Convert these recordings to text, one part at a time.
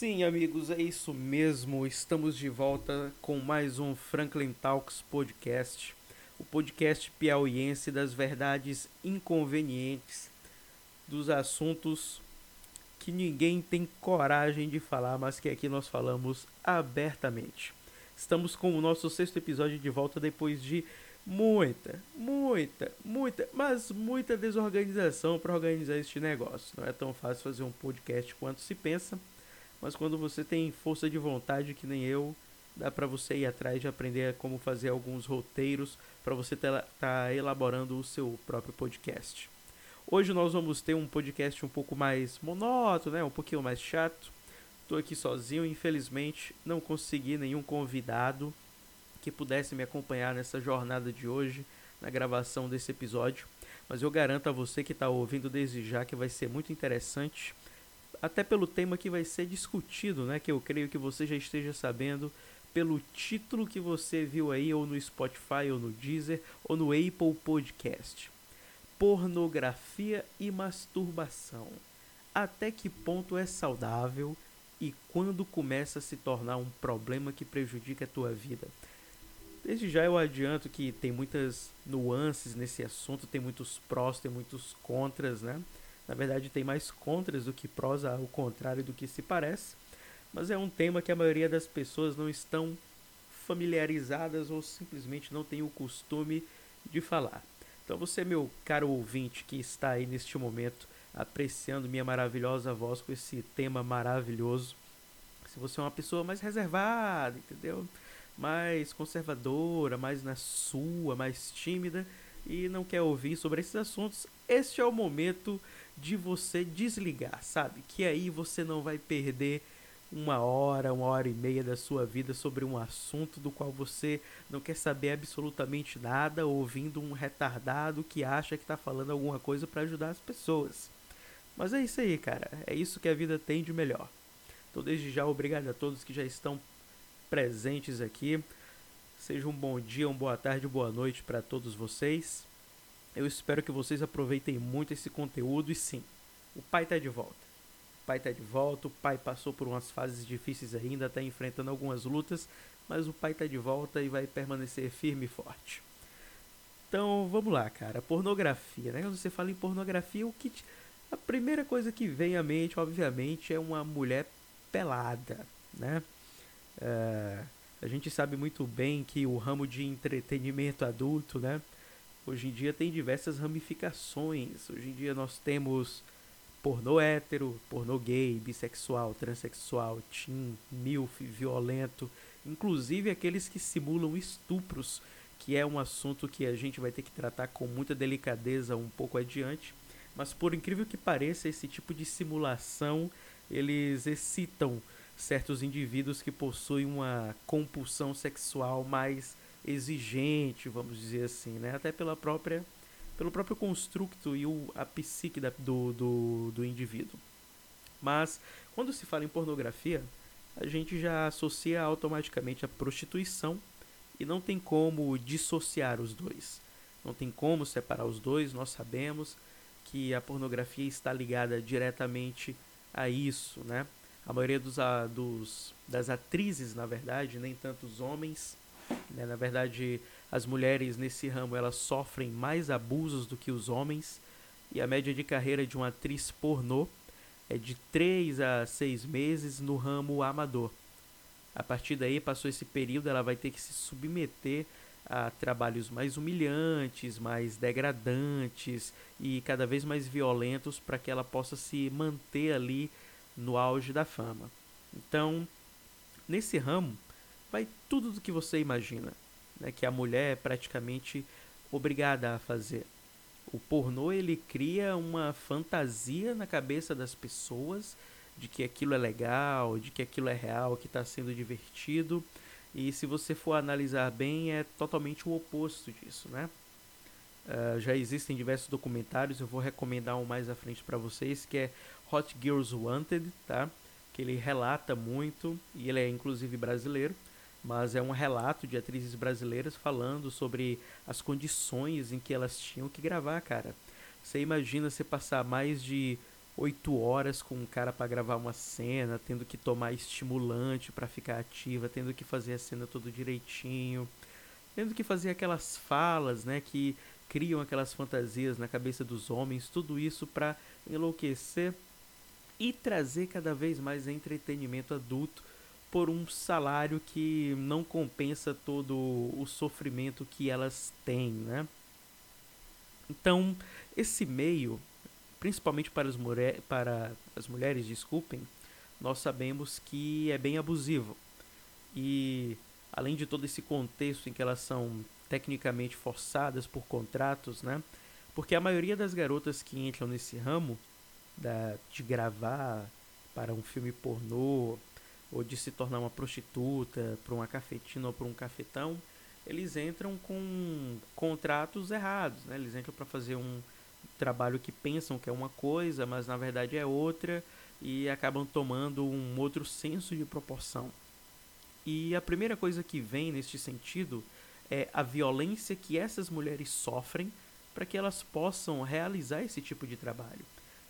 Sim, amigos, é isso mesmo. Estamos de volta com mais um Franklin Talks podcast, o podcast piauiense das verdades inconvenientes, dos assuntos que ninguém tem coragem de falar, mas que aqui nós falamos abertamente. Estamos com o nosso sexto episódio de volta depois de muita, muita, muita, mas muita desorganização para organizar este negócio. Não é tão fácil fazer um podcast quanto se pensa, mas quando você tem força de vontade que nem eu, dá para você ir atrás de aprender como fazer alguns roteiros para você estar tá elaborando o seu próprio podcast. Hoje nós vamos ter um podcast um pouco mais monótono, né? um pouquinho mais chato. Estou aqui sozinho, infelizmente não consegui nenhum convidado que pudesse me acompanhar nessa jornada de hoje, na gravação desse episódio. Mas eu garanto a você que está ouvindo desde já que vai ser muito interessante, até pelo tema que vai ser discutido, né? Que eu creio que você já esteja sabendo pelo título que você viu aí, ou no Spotify, ou no Deezer, ou no Apple Podcast pornografia e masturbação. Até que ponto é saudável e quando começa a se tornar um problema que prejudica a tua vida? Desde já eu adianto que tem muitas nuances nesse assunto, tem muitos prós, tem muitos contras, né? Na verdade, tem mais contras do que prós, ao contrário do que se parece. Mas é um tema que a maioria das pessoas não estão familiarizadas ou simplesmente não tem o costume de falar. Então você, meu caro ouvinte que está aí neste momento apreciando minha maravilhosa voz com esse tema maravilhoso, se você é uma pessoa mais reservada, entendeu? Mais conservadora, mais na sua, mais tímida e não quer ouvir sobre esses assuntos, este é o momento de você desligar, sabe? Que aí você não vai perder uma hora, uma hora e meia da sua vida sobre um assunto do qual você não quer saber absolutamente nada, ouvindo um retardado que acha que está falando alguma coisa para ajudar as pessoas. Mas é isso aí, cara. É isso que a vida tem de melhor. Então, desde já, obrigado a todos que já estão presentes aqui. Seja um bom dia, uma boa tarde, boa noite para todos vocês. Eu espero que vocês aproveitem muito esse conteúdo e sim, o pai está de volta pai está de volta, o pai passou por umas fases difíceis ainda, está enfrentando algumas lutas, mas o pai está de volta e vai permanecer firme e forte. Então vamos lá, cara. Pornografia, né? Quando você fala em pornografia, o que te... a primeira coisa que vem à mente, obviamente, é uma mulher pelada, né? Uh, a gente sabe muito bem que o ramo de entretenimento adulto, né? Hoje em dia tem diversas ramificações. Hoje em dia nós temos pornô hétero, pornô gay, bissexual, transexual, teen, milf, violento, inclusive aqueles que simulam estupros, que é um assunto que a gente vai ter que tratar com muita delicadeza um pouco adiante. Mas por incrível que pareça, esse tipo de simulação eles excitam certos indivíduos que possuem uma compulsão sexual mais exigente, vamos dizer assim, né? Até pela própria pelo próprio construto e o, a psique da, do, do, do indivíduo. Mas, quando se fala em pornografia, a gente já associa automaticamente a prostituição e não tem como dissociar os dois. Não tem como separar os dois, nós sabemos que a pornografia está ligada diretamente a isso, né? A maioria dos, a, dos, das atrizes, na verdade, nem tanto os homens, né? na verdade, as mulheres nesse ramo elas sofrem mais abusos do que os homens e a média de carreira de uma atriz pornô é de 3 a 6 meses no ramo amador. A partir daí, passou esse período, ela vai ter que se submeter a trabalhos mais humilhantes, mais degradantes e cada vez mais violentos para que ela possa se manter ali no auge da fama. Então, nesse ramo, vai tudo do que você imagina né, que a mulher é praticamente obrigada a fazer. O pornô ele cria uma fantasia na cabeça das pessoas de que aquilo é legal, de que aquilo é real, que está sendo divertido. E se você for analisar bem, é totalmente o oposto disso, né? Uh, já existem diversos documentários, eu vou recomendar um mais à frente para vocês, que é Hot Girls Wanted, tá? Que ele relata muito, e ele é inclusive brasileiro, mas é um relato de atrizes brasileiras falando sobre as condições em que elas tinham que gravar, cara. Você imagina você passar mais de oito horas com um cara para gravar uma cena, tendo que tomar estimulante para ficar ativa, tendo que fazer a cena tudo direitinho, tendo que fazer aquelas falas, né, que criam aquelas fantasias na cabeça dos homens, tudo isso para enlouquecer e trazer cada vez mais entretenimento adulto por um salário que não compensa todo o sofrimento que elas têm, né? Então, esse meio, principalmente para as, para as mulheres, desculpem, nós sabemos que é bem abusivo. E além de todo esse contexto em que elas são tecnicamente forçadas por contratos, né? Porque a maioria das garotas que entram nesse ramo da, de gravar para um filme pornô ou de se tornar uma prostituta para uma cafetina ou para um cafetão, eles entram com contratos errados, né? Eles entram para fazer um trabalho que pensam que é uma coisa, mas na verdade é outra e acabam tomando um outro senso de proporção. E a primeira coisa que vem neste sentido é a violência que essas mulheres sofrem para que elas possam realizar esse tipo de trabalho.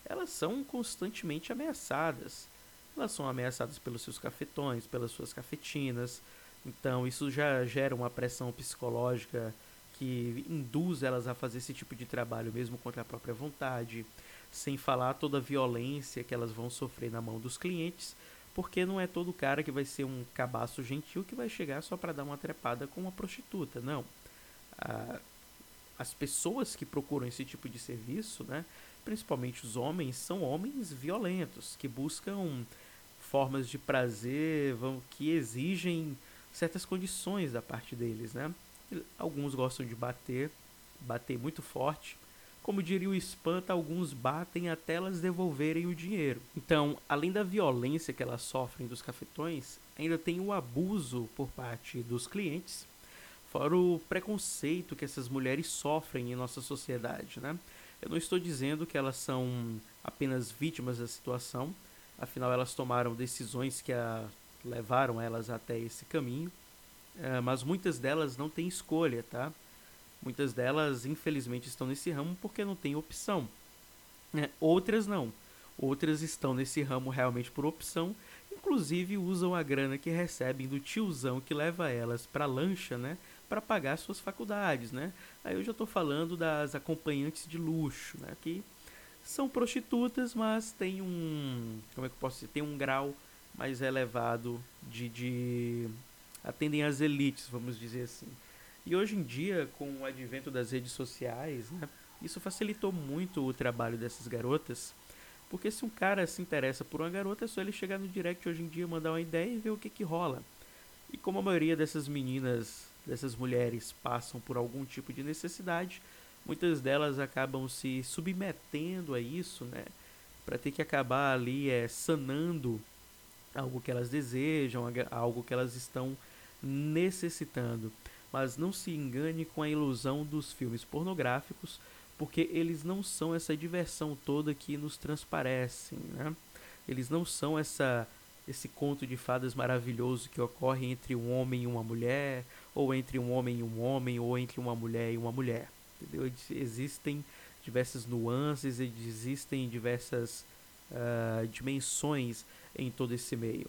Elas são constantemente ameaçadas. Elas são ameaçadas pelos seus cafetões, pelas suas cafetinas, então, isso já gera uma pressão psicológica que induz elas a fazer esse tipo de trabalho mesmo contra a própria vontade, sem falar toda a violência que elas vão sofrer na mão dos clientes, porque não é todo cara que vai ser um cabaço gentil que vai chegar só para dar uma trepada com uma prostituta, não. as pessoas que procuram esse tipo de serviço, né, principalmente os homens, são homens violentos, que buscam formas de prazer vão, que exigem certas condições da parte deles, né? Alguns gostam de bater, bater muito forte. Como diria o Espanta, alguns batem até elas devolverem o dinheiro. Então, além da violência que elas sofrem dos cafetões, ainda tem o abuso por parte dos clientes, fora o preconceito que essas mulheres sofrem em nossa sociedade, né? Eu não estou dizendo que elas são apenas vítimas da situação, afinal elas tomaram decisões que a levaram elas até esse caminho, é, mas muitas delas não têm escolha, tá? Muitas delas, infelizmente, estão nesse ramo porque não tem opção. É, outras não. Outras estão nesse ramo realmente por opção, inclusive usam a grana que recebem do tiozão que leva elas para lancha, né, para pagar suas faculdades, né? Aí eu já estou falando das acompanhantes de luxo, né, que são prostitutas, mas tem um, como é que eu posso dizer, tem um grau mais elevado de, de atendem às elites, vamos dizer assim. E hoje em dia, com o advento das redes sociais, né, isso facilitou muito o trabalho dessas garotas, porque se um cara se interessa por uma garota, é só ele chegar no direct hoje em dia, mandar uma ideia e ver o que que rola. E como a maioria dessas meninas, dessas mulheres passam por algum tipo de necessidade, muitas delas acabam se submetendo a isso, né, para ter que acabar ali é, sanando algo que elas desejam, algo que elas estão necessitando. Mas não se engane com a ilusão dos filmes pornográficos, porque eles não são essa diversão toda que nos transparecem, né? Eles não são essa esse conto de fadas maravilhoso que ocorre entre um homem e uma mulher, ou entre um homem e um homem, ou entre uma mulher e uma mulher. Entendeu? Existem diversas nuances, existem diversas uh, dimensões em todo esse meio.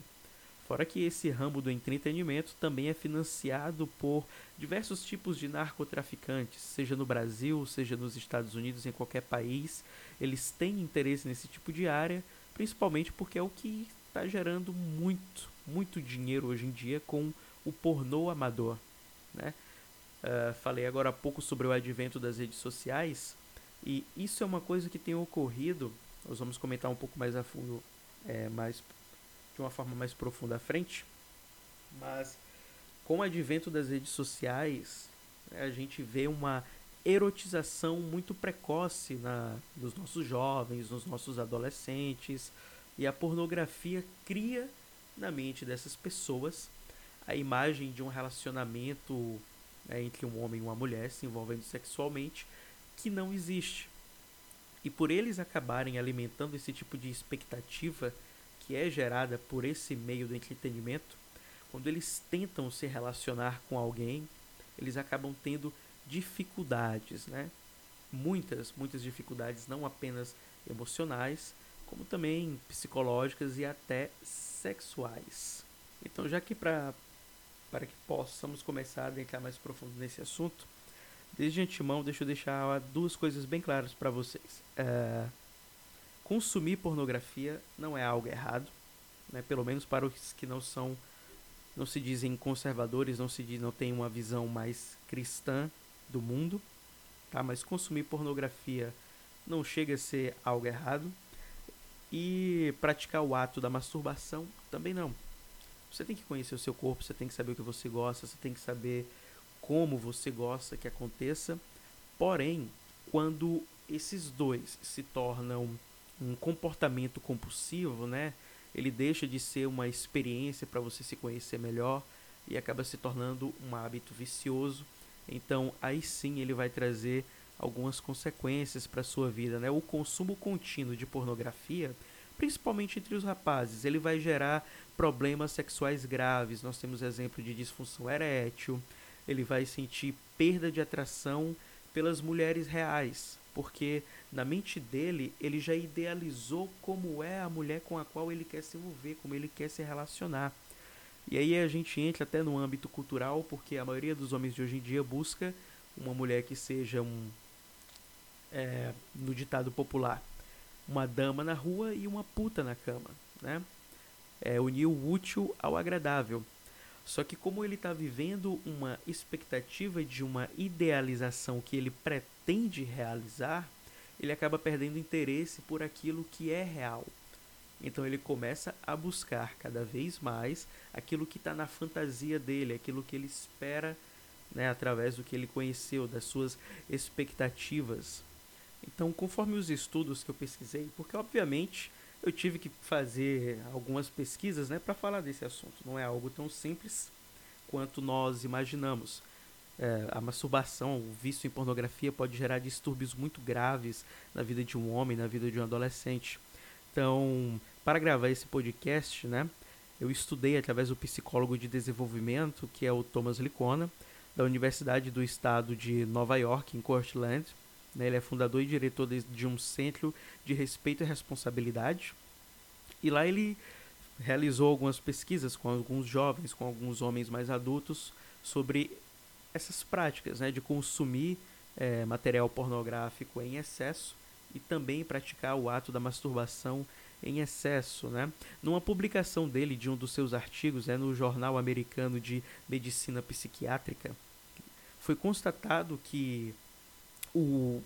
Fora que esse ramo do entretenimento também é financiado por diversos tipos de narcotraficantes, seja no Brasil, seja nos Estados Unidos, em qualquer país. Eles têm interesse nesse tipo de área, principalmente porque é o que está gerando muito, muito dinheiro hoje em dia com o pornô amador. Né? Uh, falei agora há pouco sobre o advento das redes sociais, e isso é uma coisa que tem ocorrido. Nós vamos comentar um pouco mais a fundo é, mais de uma forma mais profunda à frente. Mas com o advento das redes sociais, né, a gente vê uma erotização muito precoce na, nos nossos jovens, nos nossos adolescentes, e a pornografia cria na mente dessas pessoas a imagem de um relacionamento né, entre um homem e uma mulher se envolvendo sexualmente que não existe. E por eles acabarem alimentando esse tipo de expectativa que é gerada por esse meio do entretenimento, quando eles tentam se relacionar com alguém, eles acabam tendo dificuldades, né? Muitas, muitas dificuldades, não apenas emocionais, como também psicológicas e até sexuais. Então, já que para para que possamos começar a adentrar mais profundo nesse assunto, desde antemão, deixa eu deixar duas coisas bem claras para vocês. É, consumir pornografia não é algo errado, né? pelo menos para os que não são, não se dizem conservadores, não se diz, não têm uma visão mais cristã do mundo, tá? Mas consumir pornografia não chega a ser algo errado e praticar o ato da masturbação também não. Você tem que conhecer o seu corpo, você tem que saber o que você gosta, você tem que saber como você gosta que aconteça. Porém, quando esses dois se tornam um comportamento compulsivo, né? Ele deixa de ser uma experiência para você se conhecer melhor e acaba se tornando um hábito vicioso. Então, aí sim ele vai trazer algumas consequências para sua vida, né? O consumo contínuo de pornografia, principalmente entre os rapazes, ele vai gerar problemas sexuais graves. Nós temos exemplo de disfunção erétil, ele vai sentir perda de atração pelas mulheres reais, porque na mente dele ele já idealizou como é a mulher com a qual ele quer se envolver, como ele quer se relacionar. E aí a gente entra até no âmbito cultural, porque a maioria dos homens de hoje em dia busca uma mulher que seja um é, no ditado popular, uma dama na rua e uma puta na cama, né? É unir o útil ao agradável. Só que como ele está vivendo uma expectativa de uma idealização que ele pretende realizar, ele acaba perdendo interesse por aquilo que é real. Então ele começa a buscar cada vez mais aquilo que está na fantasia dele, aquilo que ele espera, né, através do que ele conheceu, das suas expectativas. Então, conforme os estudos que eu pesquisei, porque obviamente eu tive que fazer algumas pesquisas né, para falar desse assunto. Não é algo tão simples quanto nós imaginamos. É, a masturbação, o vício em pornografia pode gerar distúrbios muito graves na vida de um homem, na vida de um adolescente. Então, para gravar esse podcast, né, eu estudei através do psicólogo de desenvolvimento, que é o Thomas Licona, da Universidade do Estado de Nova York, em Cortland, né? Ele é fundador e diretor de, de um centro de respeito e responsabilidade. E lá ele realizou algumas pesquisas com alguns jovens, com alguns homens mais adultos, sobre essas práticas né, de consumir é, material pornográfico em excesso e também praticar o ato da masturbação em excesso. Né? Numa publicação dele, de um dos seus artigos, é, no Jornal Americano de Medicina Psiquiátrica, foi constatado que o,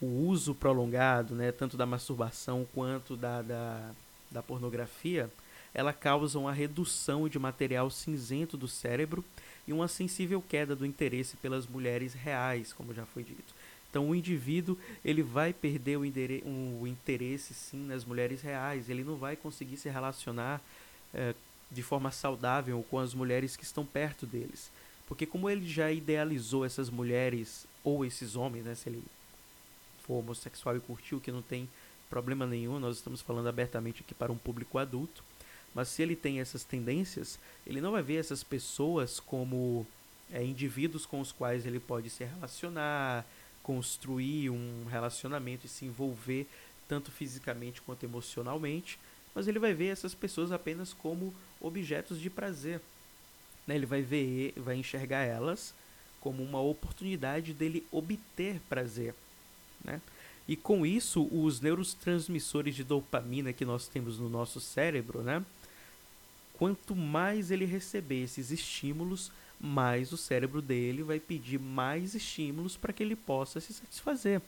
o uso prolongado, né, tanto da masturbação quanto da, da, da pornografia, ela causa uma redução de material cinzento do cérebro e uma sensível queda do interesse pelas mulheres reais, como já foi dito. Então o indivíduo ele vai perder o, o interesse sim nas mulheres reais, ele não vai conseguir se relacionar é, de forma saudável com as mulheres que estão perto deles. Porque como ele já idealizou essas mulheres ou esses homens, né, se ele for homossexual e curtiu, que não tem problema nenhum, nós estamos falando abertamente aqui para um público adulto, mas se ele tem essas tendências, ele não vai ver essas pessoas como é, indivíduos com os quais ele pode se relacionar, construir um relacionamento e se envolver tanto fisicamente quanto emocionalmente, mas ele vai ver essas pessoas apenas como objetos de prazer. Né? Ele vai ver, vai enxergar elas como uma oportunidade dele obter prazer. Né? E com isso, os neurotransmissores de dopamina que nós temos no nosso cérebro, né? quanto mais ele receber esses estímulos, mais o cérebro dele vai pedir mais estímulos para que ele possa se satisfazer.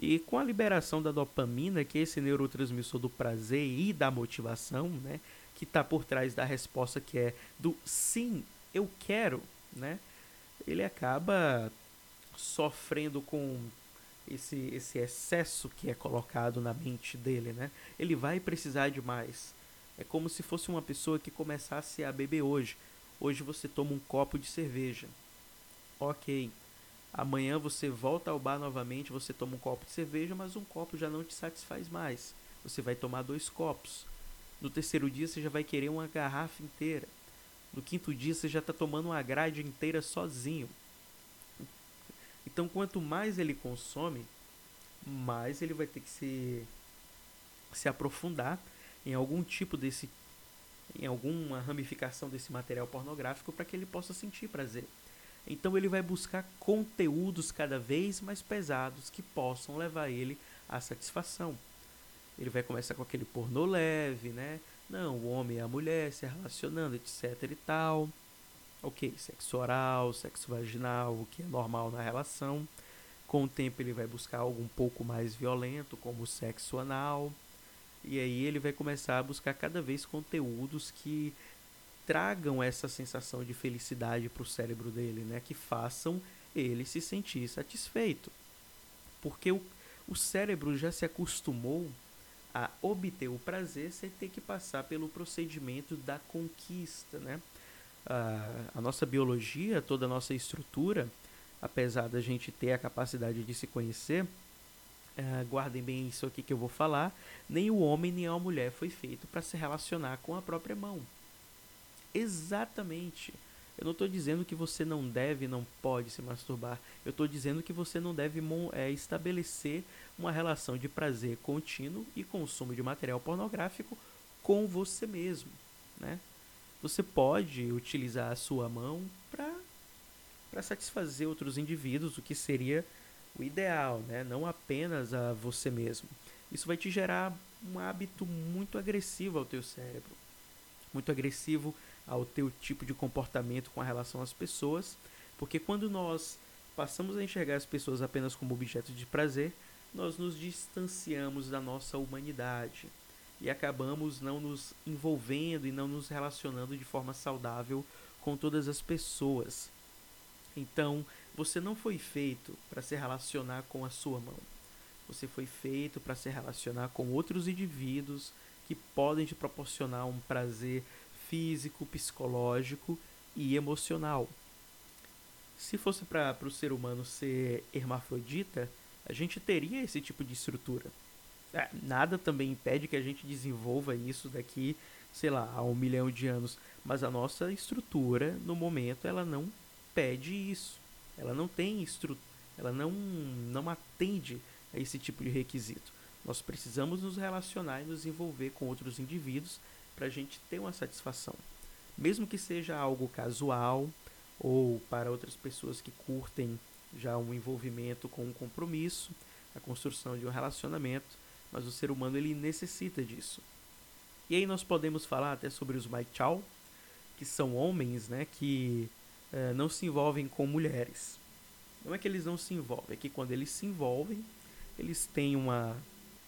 E com a liberação da dopamina, que é esse neurotransmissor do prazer e da motivação, né, que está por trás da resposta que é do sim, eu quero, né? Ele acaba sofrendo com esse, esse excesso que é colocado na mente dele, né? Ele vai precisar de mais. É como se fosse uma pessoa que começasse a beber hoje. Hoje você toma um copo de cerveja. Ok. Amanhã você volta ao bar novamente, você toma um copo de cerveja, mas um copo já não te satisfaz mais. Você vai tomar dois copos. No terceiro dia você já vai querer uma garrafa inteira. No quinto dia você já está tomando uma grade inteira sozinho. Então, quanto mais ele consome, mais ele vai ter que se se aprofundar em algum tipo desse em alguma ramificação desse material pornográfico para que ele possa sentir prazer. Então ele vai buscar conteúdos cada vez mais pesados que possam levar ele à satisfação. Ele vai começar com aquele pornô leve, né? Não, o homem e a mulher se relacionando, etc e tal. Ok, sexo oral, sexo vaginal, o que é normal na relação. Com o tempo ele vai buscar algo um pouco mais violento, como o sexo anal. E aí ele vai começar a buscar cada vez conteúdos que tragam essa sensação de felicidade para o cérebro dele, né? Que façam ele se sentir satisfeito. Porque o, o cérebro já se acostumou a obter o prazer sem ter que passar pelo procedimento da conquista, né? A, a nossa biologia, toda a nossa estrutura, apesar da gente ter a capacidade de se conhecer, Uh, guardem bem isso aqui que eu vou falar. Nem o homem nem a mulher foi feito para se relacionar com a própria mão. Exatamente. Eu não estou dizendo que você não deve, não pode se masturbar. Eu estou dizendo que você não deve é, estabelecer uma relação de prazer contínuo e consumo de material pornográfico com você mesmo. Né? Você pode utilizar a sua mão para satisfazer outros indivíduos, o que seria o ideal, né? não apenas a você mesmo. Isso vai te gerar um hábito muito agressivo ao teu cérebro, muito agressivo ao teu tipo de comportamento com relação às pessoas, porque quando nós passamos a enxergar as pessoas apenas como objetos de prazer, nós nos distanciamos da nossa humanidade e acabamos não nos envolvendo e não nos relacionando de forma saudável com todas as pessoas. Então, você não foi feito para se relacionar com a sua mão. Você foi feito para se relacionar com outros indivíduos que podem te proporcionar um prazer físico, psicológico e emocional. Se fosse para o ser humano ser hermafrodita, a gente teria esse tipo de estrutura. É, nada também impede que a gente desenvolva isso daqui, sei lá, a um milhão de anos. Mas a nossa estrutura, no momento, ela não pede isso. Ela não tem estrutura, ela não, não atende a esse tipo de requisito. Nós precisamos nos relacionar e nos envolver com outros indivíduos para a gente ter uma satisfação. Mesmo que seja algo casual ou para outras pessoas que curtem já um envolvimento com um compromisso, a construção de um relacionamento, mas o ser humano ele necessita disso. E aí nós podemos falar até sobre os Maichao, que são homens né, que é, não se envolvem com mulheres. Não é que eles não se envolvem, é que quando eles se envolvem, eles têm uma.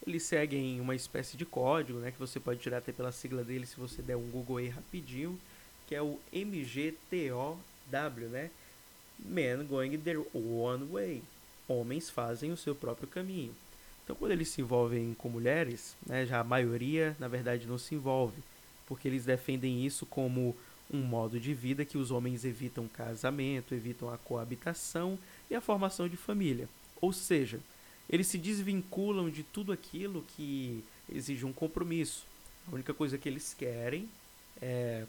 Eles seguem uma espécie de código, né? Que você pode tirar até pela sigla dele se você der um Google aí rapidinho, que é o MGTOW, né? Men going their own way. Homens fazem o seu próprio caminho. Então, quando eles se envolvem com mulheres, né, já a maioria, na verdade, não se envolve, porque eles defendem isso como um modo de vida que os homens evitam casamento, evitam a coabitação e a formação de família. Ou seja, eles se desvinculam de tudo aquilo que exige um compromisso. A única coisa que eles querem é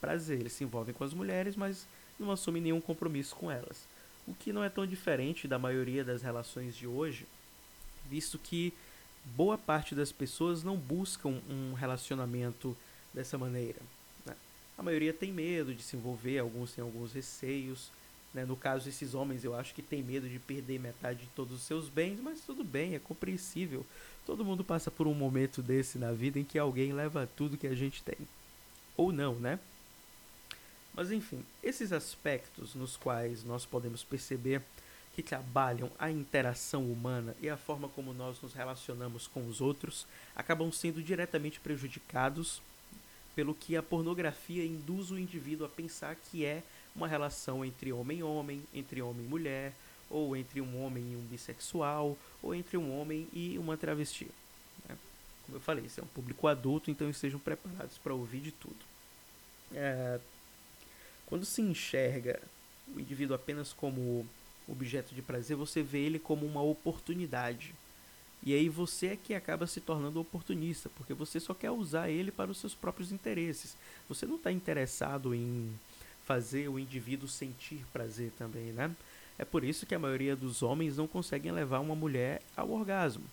prazer. Eles se envolvem com as mulheres, mas não assumem nenhum compromisso com elas. O que não é tão diferente da maioria das relações de hoje, visto que boa parte das pessoas não buscam um relacionamento dessa maneira. A maioria tem medo de se envolver, alguns têm alguns receios. Né? No caso, esses homens eu acho que tem medo de perder metade de todos os seus bens, mas tudo bem, é compreensível. Todo mundo passa por um momento desse na vida em que alguém leva tudo que a gente tem. Ou não, né? Mas enfim, esses aspectos nos quais nós podemos perceber que trabalham a interação humana e a forma como nós nos relacionamos com os outros acabam sendo diretamente prejudicados pelo que a pornografia induz o indivíduo a pensar que é uma relação entre homem e homem, entre homem e mulher, ou entre um homem e um bissexual, ou entre um homem e uma travesti. Né? Como eu falei, isso é um público adulto, então estejam preparados para ouvir de tudo. É, quando se enxerga o indivíduo apenas como objeto de prazer, você vê ele como uma oportunidade e aí você é que acaba se tornando oportunista, porque você só quer usar ele para os seus próprios interesses. Você não está interessado em fazer o indivíduo sentir prazer também, né? É por isso que a maioria dos homens não conseguem levar uma mulher ao orgasmo.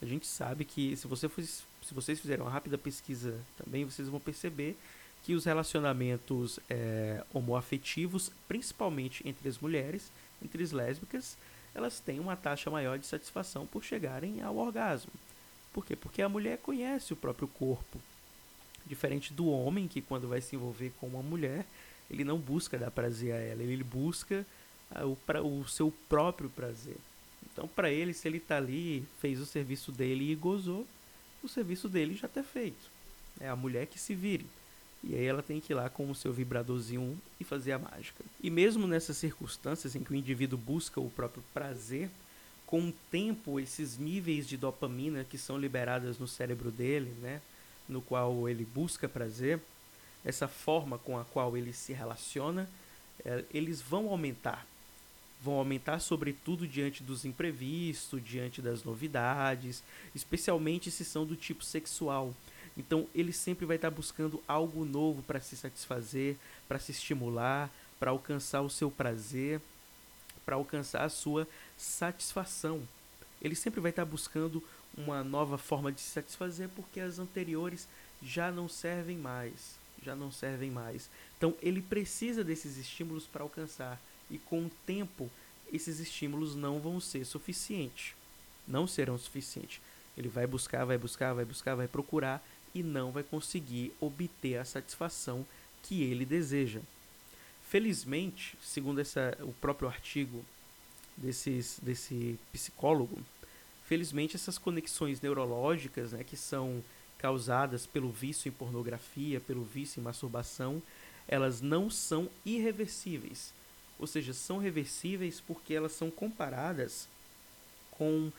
A gente sabe que se, você for, se vocês fizerem uma rápida pesquisa também, vocês vão perceber que os relacionamentos é, homoafetivos, principalmente entre as mulheres, entre as lésbicas, elas têm uma taxa maior de satisfação por chegarem ao orgasmo. Por quê? Porque a mulher conhece o próprio corpo. Diferente do homem, que quando vai se envolver com uma mulher, ele não busca dar prazer a ela, ele busca o, pra, o seu próprio prazer. Então, para ele, se ele está ali, fez o serviço dele e gozou, o serviço dele já está feito. É a mulher que se vire. E aí ela tem que ir lá com o seu vibradorzinho e fazer a mágica. E mesmo nessas circunstâncias em que o indivíduo busca o próprio prazer, com o tempo esses níveis de dopamina que são liberadas no cérebro dele, né, no qual ele busca prazer, essa forma com a qual ele se relaciona, é, eles vão aumentar. Vão aumentar, sobretudo, diante dos imprevistos, diante das novidades, especialmente se são do tipo sexual. Então, ele sempre vai estar buscando algo novo para se satisfazer, para se estimular, para alcançar o seu prazer, para alcançar a sua satisfação. Ele sempre vai estar buscando uma nova forma de se satisfazer porque as anteriores já não servem mais já não servem mais. Então ele precisa desses estímulos para alcançar e com o tempo esses estímulos não vão ser suficientes. Não serão suficientes. Ele vai buscar, vai buscar, vai buscar, vai procurar e não vai conseguir obter a satisfação que ele deseja. Felizmente, segundo essa, o próprio artigo desses, desse psicólogo, felizmente essas conexões neurológicas, né, que são causadas pelo vício em pornografia, pelo vício em masturbação, elas não são irreversíveis. Ou seja, são reversíveis porque elas são comparadas com,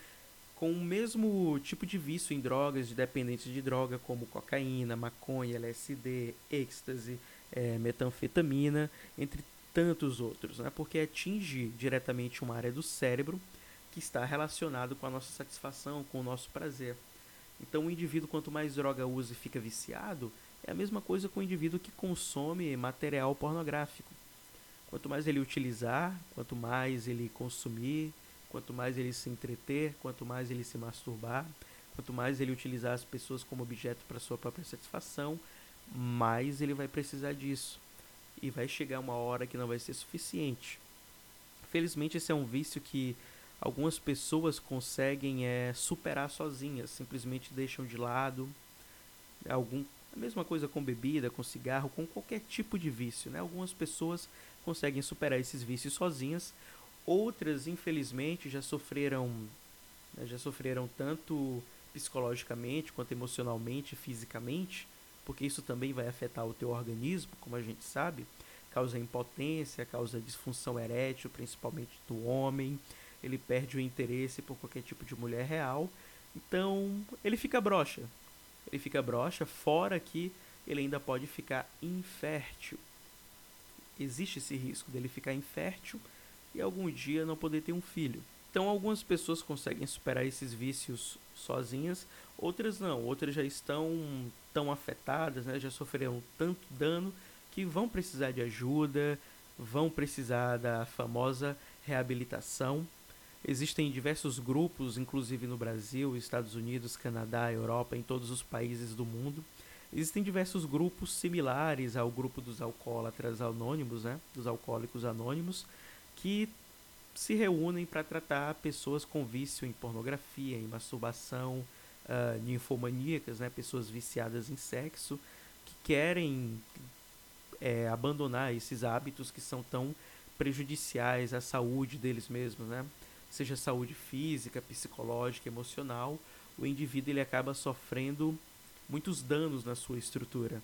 com o mesmo tipo de vício em drogas, de dependentes de droga, como cocaína, maconha, LSD, êxtase, é, metanfetamina, entre tantos outros, né? porque atinge diretamente uma área do cérebro que está relacionado com a nossa satisfação, com o nosso prazer. Então, o indivíduo, quanto mais droga usa e fica viciado, é a mesma coisa com o indivíduo que consome material pornográfico. Quanto mais ele utilizar, quanto mais ele consumir, quanto mais ele se entreter, quanto mais ele se masturbar, quanto mais ele utilizar as pessoas como objeto para sua própria satisfação, mais ele vai precisar disso. E vai chegar uma hora que não vai ser suficiente. Felizmente, esse é um vício que algumas pessoas conseguem é, superar sozinhas, simplesmente deixam de lado algum a mesma coisa com bebida, com cigarro, com qualquer tipo de vício, né? Algumas pessoas conseguem superar esses vícios sozinhas, outras infelizmente já sofreram né, já sofreram tanto psicologicamente quanto emocionalmente, fisicamente, porque isso também vai afetar o teu organismo, como a gente sabe, causa impotência, causa disfunção erétil, principalmente do homem, ele perde o interesse por qualquer tipo de mulher real. Então, ele fica broxa. Ele fica broxa, fora que ele ainda pode ficar infértil. Existe esse risco dele ficar infértil e algum dia não poder ter um filho. Então, algumas pessoas conseguem superar esses vícios sozinhas, outras não. Outras já estão tão afetadas, né? já sofreram tanto dano que vão precisar de ajuda, vão precisar da famosa reabilitação. Existem diversos grupos, inclusive no Brasil, Estados Unidos, Canadá, Europa, em todos os países do mundo. Existem diversos grupos similares ao grupo dos alcoólatras anônimos, né? dos alcoólicos anônimos, que se reúnem para tratar pessoas com vício em pornografia, em masturbação, uh, ninfomaníacas, né? pessoas viciadas em sexo, que querem é, abandonar esses hábitos que são tão prejudiciais à saúde deles mesmos, né? Seja saúde física, psicológica, emocional, o indivíduo ele acaba sofrendo muitos danos na sua estrutura.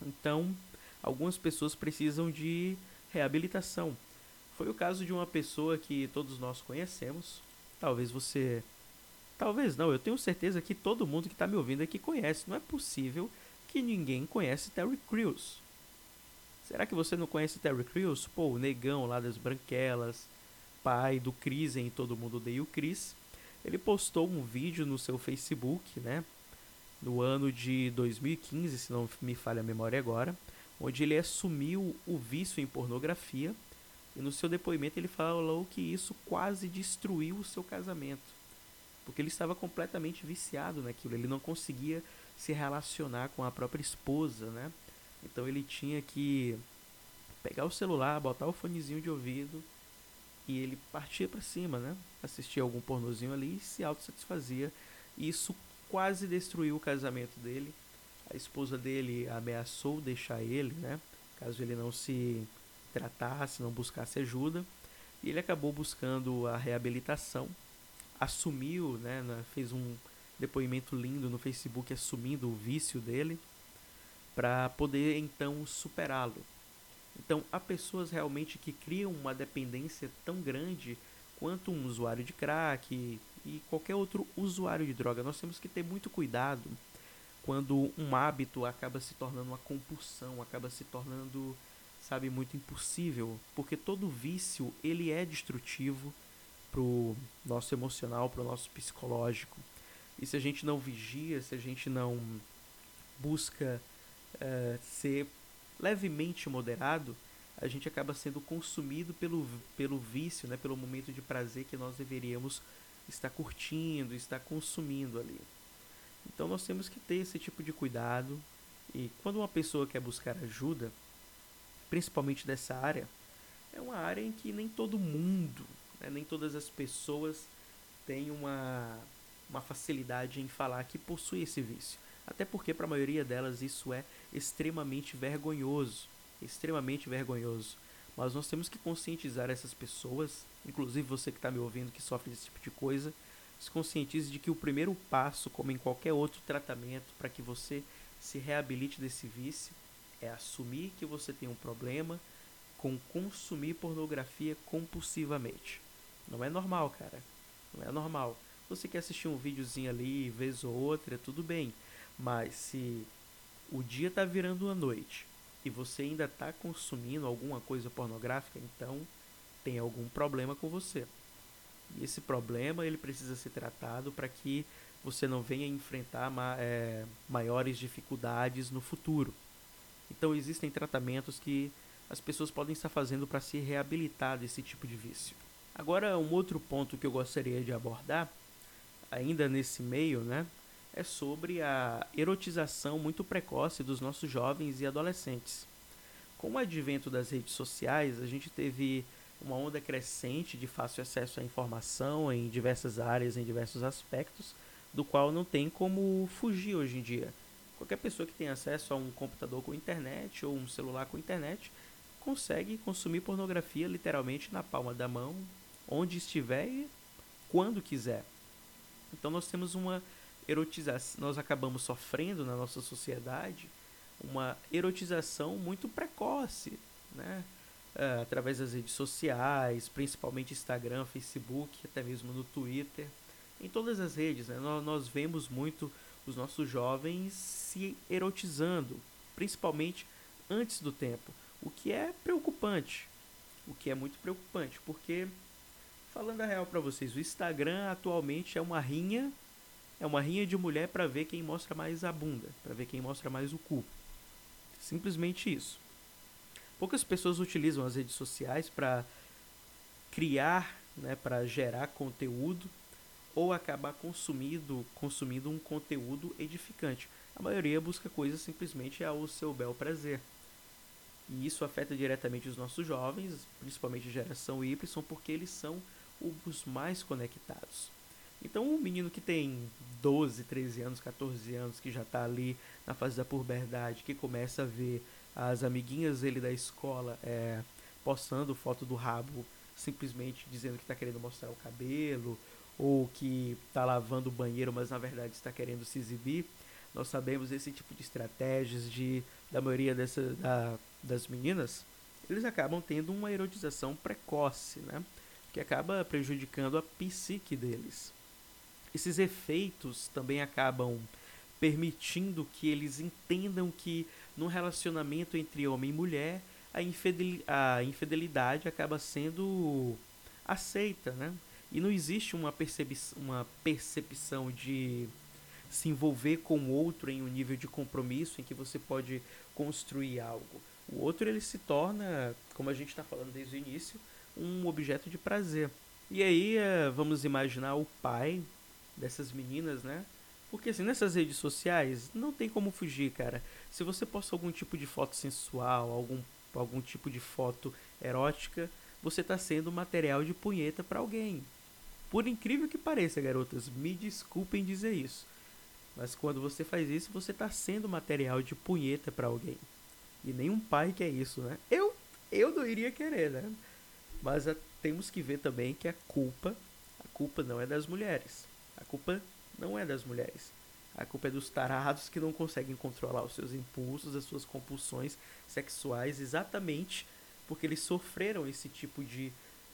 Então, algumas pessoas precisam de reabilitação. Foi o caso de uma pessoa que todos nós conhecemos. Talvez você. Talvez não, eu tenho certeza que todo mundo que está me ouvindo aqui conhece. Não é possível que ninguém conhece Terry Crews. Será que você não conhece Terry Crews? Pô, o negão lá das branquelas, pai do Chris em Todo Mundo Odeia o Chris, ele postou um vídeo no seu Facebook, né? No ano de 2015, se não me falha a memória agora, onde ele assumiu o vício em pornografia e no seu depoimento ele falou que isso quase destruiu o seu casamento. porque ele estava completamente viciado naquilo, ele não conseguia se relacionar com a própria esposa, né? Então ele tinha que pegar o celular, botar o fonezinho de ouvido e ele partia para cima, né? Assistia algum pornozinho ali e se autossatisfazia. E isso quase destruiu o casamento dele. A esposa dele ameaçou deixar ele, né? Caso ele não se tratasse, não buscasse ajuda. E ele acabou buscando a reabilitação, assumiu, né? Fez um depoimento lindo no Facebook assumindo o vício dele para poder então superá-lo. Então, há pessoas realmente que criam uma dependência tão grande quanto um usuário de crack e qualquer outro usuário de droga. Nós temos que ter muito cuidado quando um hábito acaba se tornando uma compulsão, acaba se tornando, sabe, muito impossível, porque todo vício ele é destrutivo pro nosso emocional, pro nosso psicológico. E se a gente não vigia, se a gente não busca uh, ser levemente moderado, a gente acaba sendo consumido pelo, pelo vício, né, pelo momento de prazer que nós deveríamos estar curtindo, estar consumindo ali. Então nós temos que ter esse tipo de cuidado e quando uma pessoa quer buscar ajuda, principalmente dessa área, é uma área em que nem todo mundo, né, nem todas as pessoas têm uma, uma facilidade em falar que possui esse vício. Até porque para a maioria delas isso é extremamente vergonhoso, extremamente vergonhoso. Mas nós temos que conscientizar essas pessoas, inclusive você que está me ouvindo que sofre desse tipo de coisa, se conscientize de que o primeiro passo, como em qualquer outro tratamento, para que você se reabilite desse vício, é assumir que você tem um problema com consumir pornografia compulsivamente. Não é normal, cara. Não é normal. Você quer assistir um videozinho ali, vez ou outra, tudo bem. Mas se o dia está virando a noite e você ainda está consumindo alguma coisa pornográfica, então tem algum problema com você. E esse problema ele precisa ser tratado para que você não venha enfrentar ma é, maiores dificuldades no futuro. Então existem tratamentos que as pessoas podem estar fazendo para se reabilitar desse tipo de vício. Agora um outro ponto que eu gostaria de abordar, ainda nesse meio, né, é sobre a erotização muito precoce dos nossos jovens e adolescentes. Com o advento das redes sociais, a gente teve uma onda crescente de fácil acesso à informação em diversas áreas, em diversos aspectos, do qual não tem como fugir hoje em dia. Qualquer pessoa que tem acesso a um computador com internet ou um celular com internet consegue consumir pornografia literalmente na palma da mão, onde estiver e quando quiser. Então nós temos uma erotização, nós acabamos sofrendo na nossa sociedade uma erotização muito precoce, né? É, através das redes sociais, principalmente Instagram, Facebook, até mesmo no Twitter, em todas as redes, né? nós, nós vemos muito os nossos jovens se erotizando, principalmente antes do tempo, o que é preocupante, o que é muito preocupante, porque falando a real para vocês, o Instagram atualmente é uma rinha é uma rinha de mulher para ver quem mostra mais a bunda, para ver quem mostra mais o cu. Simplesmente isso. Poucas pessoas utilizam as redes sociais para criar, né, para gerar conteúdo ou acabar consumindo, consumindo um conteúdo edificante. A maioria busca coisas simplesmente ao seu bel prazer. E isso afeta diretamente os nossos jovens, principalmente a geração Y, porque eles são os mais conectados. Então, um menino que tem 12, 13 anos, 14 anos, que já está ali na fase da puberdade, que começa a ver as amiguinhas dele da escola é, postando foto do rabo, simplesmente dizendo que está querendo mostrar o cabelo, ou que está lavando o banheiro, mas na verdade está querendo se exibir. Nós sabemos esse tipo de estratégias de, da maioria dessa, da, das meninas, eles acabam tendo uma erotização precoce, né? que acaba prejudicando a psique deles esses efeitos também acabam permitindo que eles entendam que no relacionamento entre homem e mulher a, infidel a infidelidade acaba sendo aceita, né? E não existe uma, percep uma percepção de se envolver com o outro em um nível de compromisso em que você pode construir algo. O outro ele se torna, como a gente está falando desde o início, um objeto de prazer. E aí eh, vamos imaginar o pai dessas meninas, né? Porque assim, nessas redes sociais não tem como fugir, cara. Se você posta algum tipo de foto sensual, algum, algum tipo de foto erótica, você está sendo material de punheta para alguém. Por incrível que pareça, garotas, me desculpem dizer isso. Mas quando você faz isso, você está sendo material de punheta para alguém. E nenhum pai quer isso, né? Eu, eu não iria querer, né? Mas a, temos que ver também que a culpa, a culpa não é das mulheres. A culpa não é das mulheres. A culpa é dos tarados que não conseguem controlar os seus impulsos, as suas compulsões sexuais, exatamente porque eles sofreram esse tipo de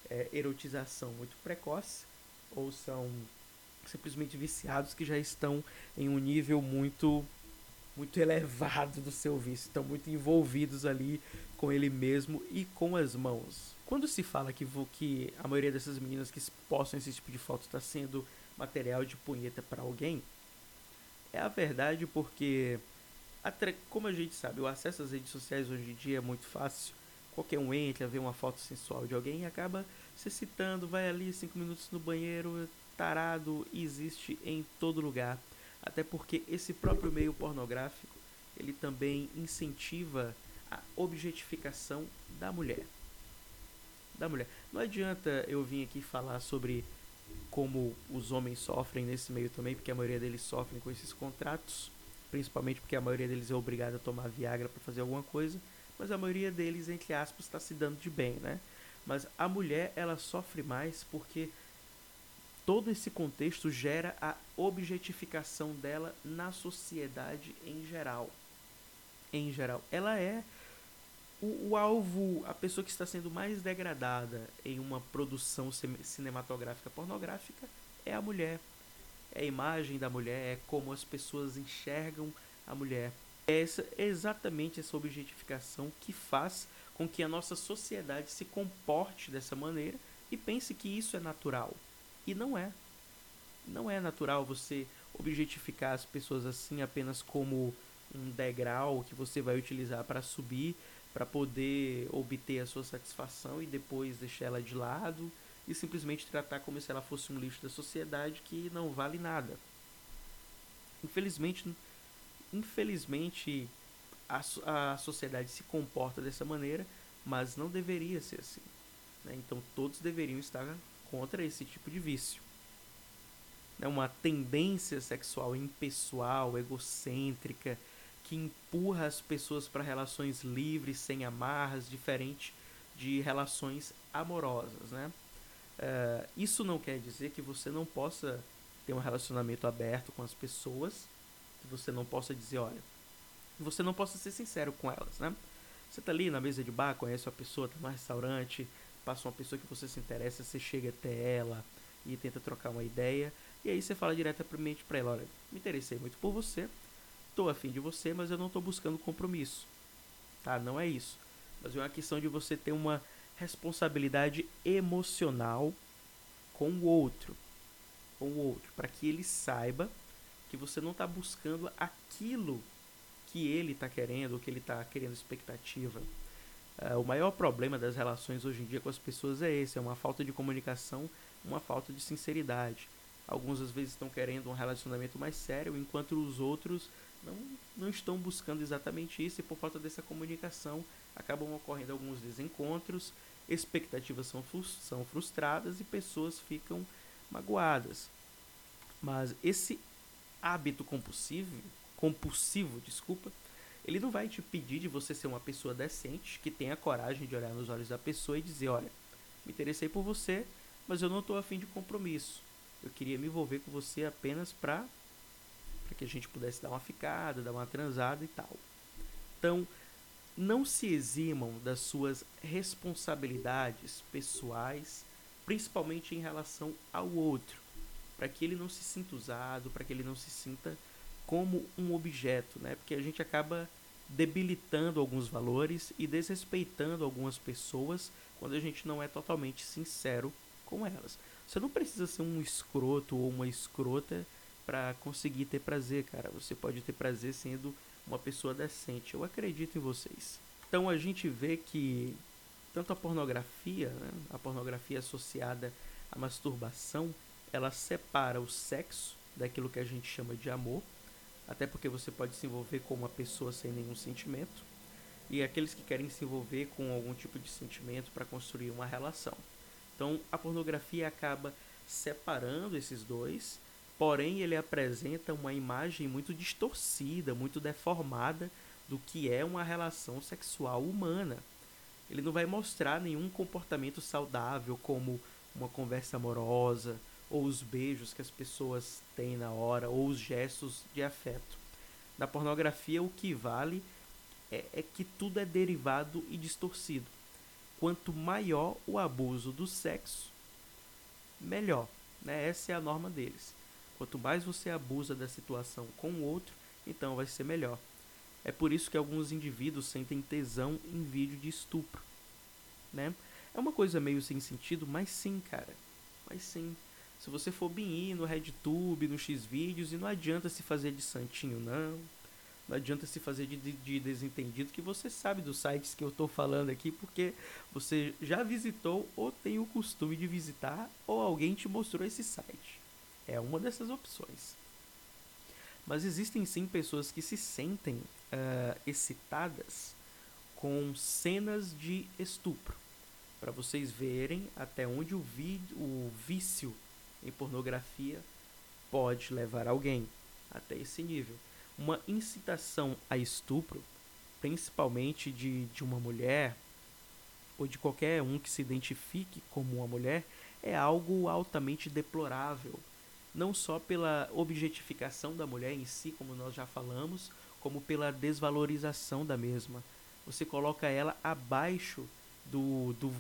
é, erotização muito precoce ou são simplesmente viciados que já estão em um nível muito muito elevado do seu vício, estão muito envolvidos ali com ele mesmo e com as mãos. Quando se fala que, que a maioria dessas meninas que postam esse tipo de foto está sendo material de punheta para alguém, é a verdade porque, como a gente sabe, o acesso às redes sociais hoje em dia é muito fácil. Qualquer um entra, vê uma foto sensual de alguém e acaba se citando, vai ali cinco minutos no banheiro, tarado, existe em todo lugar até porque esse próprio meio pornográfico ele também incentiva a objetificação da mulher. Da mulher. Não adianta eu vir aqui falar sobre como os homens sofrem nesse meio também, porque a maioria deles sofrem com esses contratos, principalmente porque a maioria deles é obrigada a tomar Viagra para fazer alguma coisa, mas a maioria deles, entre aspas, está se dando de bem, né? Mas a mulher, ela sofre mais porque todo esse contexto gera a objetificação dela na sociedade em geral. Em geral, ela é o, o, alvo, a pessoa que está sendo mais degradada em uma produção cinematográfica pornográfica é a mulher. É a imagem da mulher, é como as pessoas enxergam a mulher. É essa, exatamente essa objetificação que faz com que a nossa sociedade se comporte dessa maneira e pense que isso é natural. E não é. Não é natural você objetificar as pessoas assim apenas como um degrau que você vai utilizar para subir, para poder obter a sua satisfação e depois deixar ela de lado e simplesmente tratar como se ela fosse um lixo da sociedade que não vale nada. Infelizmente, infelizmente a, a sociedade se comporta dessa maneira, mas não deveria ser assim. Né? Então todos deveriam estar contra esse tipo de vício. É uma tendência sexual impessoal, egocêntrica, que empurra as pessoas para relações livres, sem amarras, diferente de relações amorosas. Né? Uh, isso não quer dizer que você não possa ter um relacionamento aberto com as pessoas, que você não possa dizer, olha, você não possa ser sincero com elas, né? Você tá ali na mesa de bar, conhece uma pessoa, tá no restaurante, passa uma pessoa que você se interessa, você chega até ela e tenta trocar uma ideia. E aí você fala diretamente para ela, olha, me interessei muito por você, tô afim de você, mas eu não tô buscando compromisso. Tá? Não é isso. Mas é uma questão de você ter uma responsabilidade emocional com o outro. Com o outro. para que ele saiba que você não está buscando aquilo que ele está querendo, ou que ele está querendo expectativa. Uh, o maior problema das relações hoje em dia com as pessoas é esse: é uma falta de comunicação, uma falta de sinceridade. Alguns às vezes estão querendo um relacionamento mais sério, enquanto os outros não, não estão buscando exatamente isso, e por falta dessa comunicação acabam ocorrendo alguns desencontros, expectativas são, são frustradas e pessoas ficam magoadas. Mas esse hábito compulsivo, compulsivo, desculpa, ele não vai te pedir de você ser uma pessoa decente, que tenha coragem de olhar nos olhos da pessoa e dizer, olha, me interessei por você, mas eu não estou afim de compromisso. Eu queria me envolver com você apenas para para que a gente pudesse dar uma ficada, dar uma transada e tal. Então, não se eximam das suas responsabilidades pessoais, principalmente em relação ao outro, para que ele não se sinta usado, para que ele não se sinta como um objeto, né? Porque a gente acaba debilitando alguns valores e desrespeitando algumas pessoas quando a gente não é totalmente sincero com elas. Você não precisa ser um escroto ou uma escrota para conseguir ter prazer, cara. Você pode ter prazer sendo uma pessoa decente. Eu acredito em vocês. Então a gente vê que tanto a pornografia, né, a pornografia associada à masturbação, ela separa o sexo daquilo que a gente chama de amor, até porque você pode se envolver com uma pessoa sem nenhum sentimento, e aqueles que querem se envolver com algum tipo de sentimento para construir uma relação. Então, a pornografia acaba separando esses dois, porém ele apresenta uma imagem muito distorcida, muito deformada do que é uma relação sexual humana. Ele não vai mostrar nenhum comportamento saudável como uma conversa amorosa, ou os beijos que as pessoas têm na hora, ou os gestos de afeto. Na pornografia, o que vale é, é que tudo é derivado e distorcido. Quanto maior o abuso do sexo, melhor. Né? Essa é a norma deles. Quanto mais você abusa da situação com o outro, então vai ser melhor. É por isso que alguns indivíduos sentem tesão em vídeo de estupro. Né? É uma coisa meio sem sentido, mas sim, cara. Mas sim. Se você for bem ir no RedTube, no Xvideos, e não adianta se fazer de santinho, não. Não adianta se fazer de, de, de desentendido, que você sabe dos sites que eu estou falando aqui, porque você já visitou ou tem o costume de visitar, ou alguém te mostrou esse site. É uma dessas opções. Mas existem sim pessoas que se sentem uh, excitadas com cenas de estupro. Para vocês verem até onde o, o vício em pornografia pode levar alguém até esse nível. Uma incitação a estupro, principalmente de, de uma mulher ou de qualquer um que se identifique como uma mulher, é algo altamente deplorável. Não só pela objetificação da mulher em si, como nós já falamos, como pela desvalorização da mesma. Você coloca ela abaixo do, do,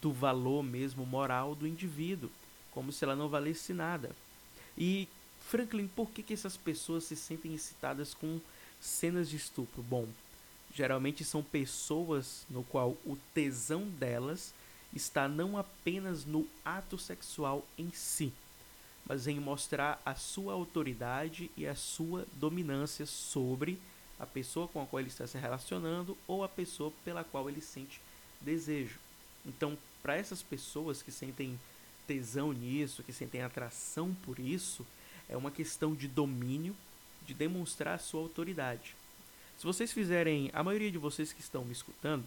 do valor mesmo moral do indivíduo como se ela não valesse nada. E, Franklin, por que, que essas pessoas se sentem excitadas com cenas de estupro? Bom, geralmente são pessoas no qual o tesão delas está não apenas no ato sexual em si, mas em mostrar a sua autoridade e a sua dominância sobre a pessoa com a qual ele está se relacionando ou a pessoa pela qual ele sente desejo. Então, para essas pessoas que sentem tesão nisso, que sentem atração por isso, é uma questão de domínio, de demonstrar sua autoridade. Se vocês fizerem, a maioria de vocês que estão me escutando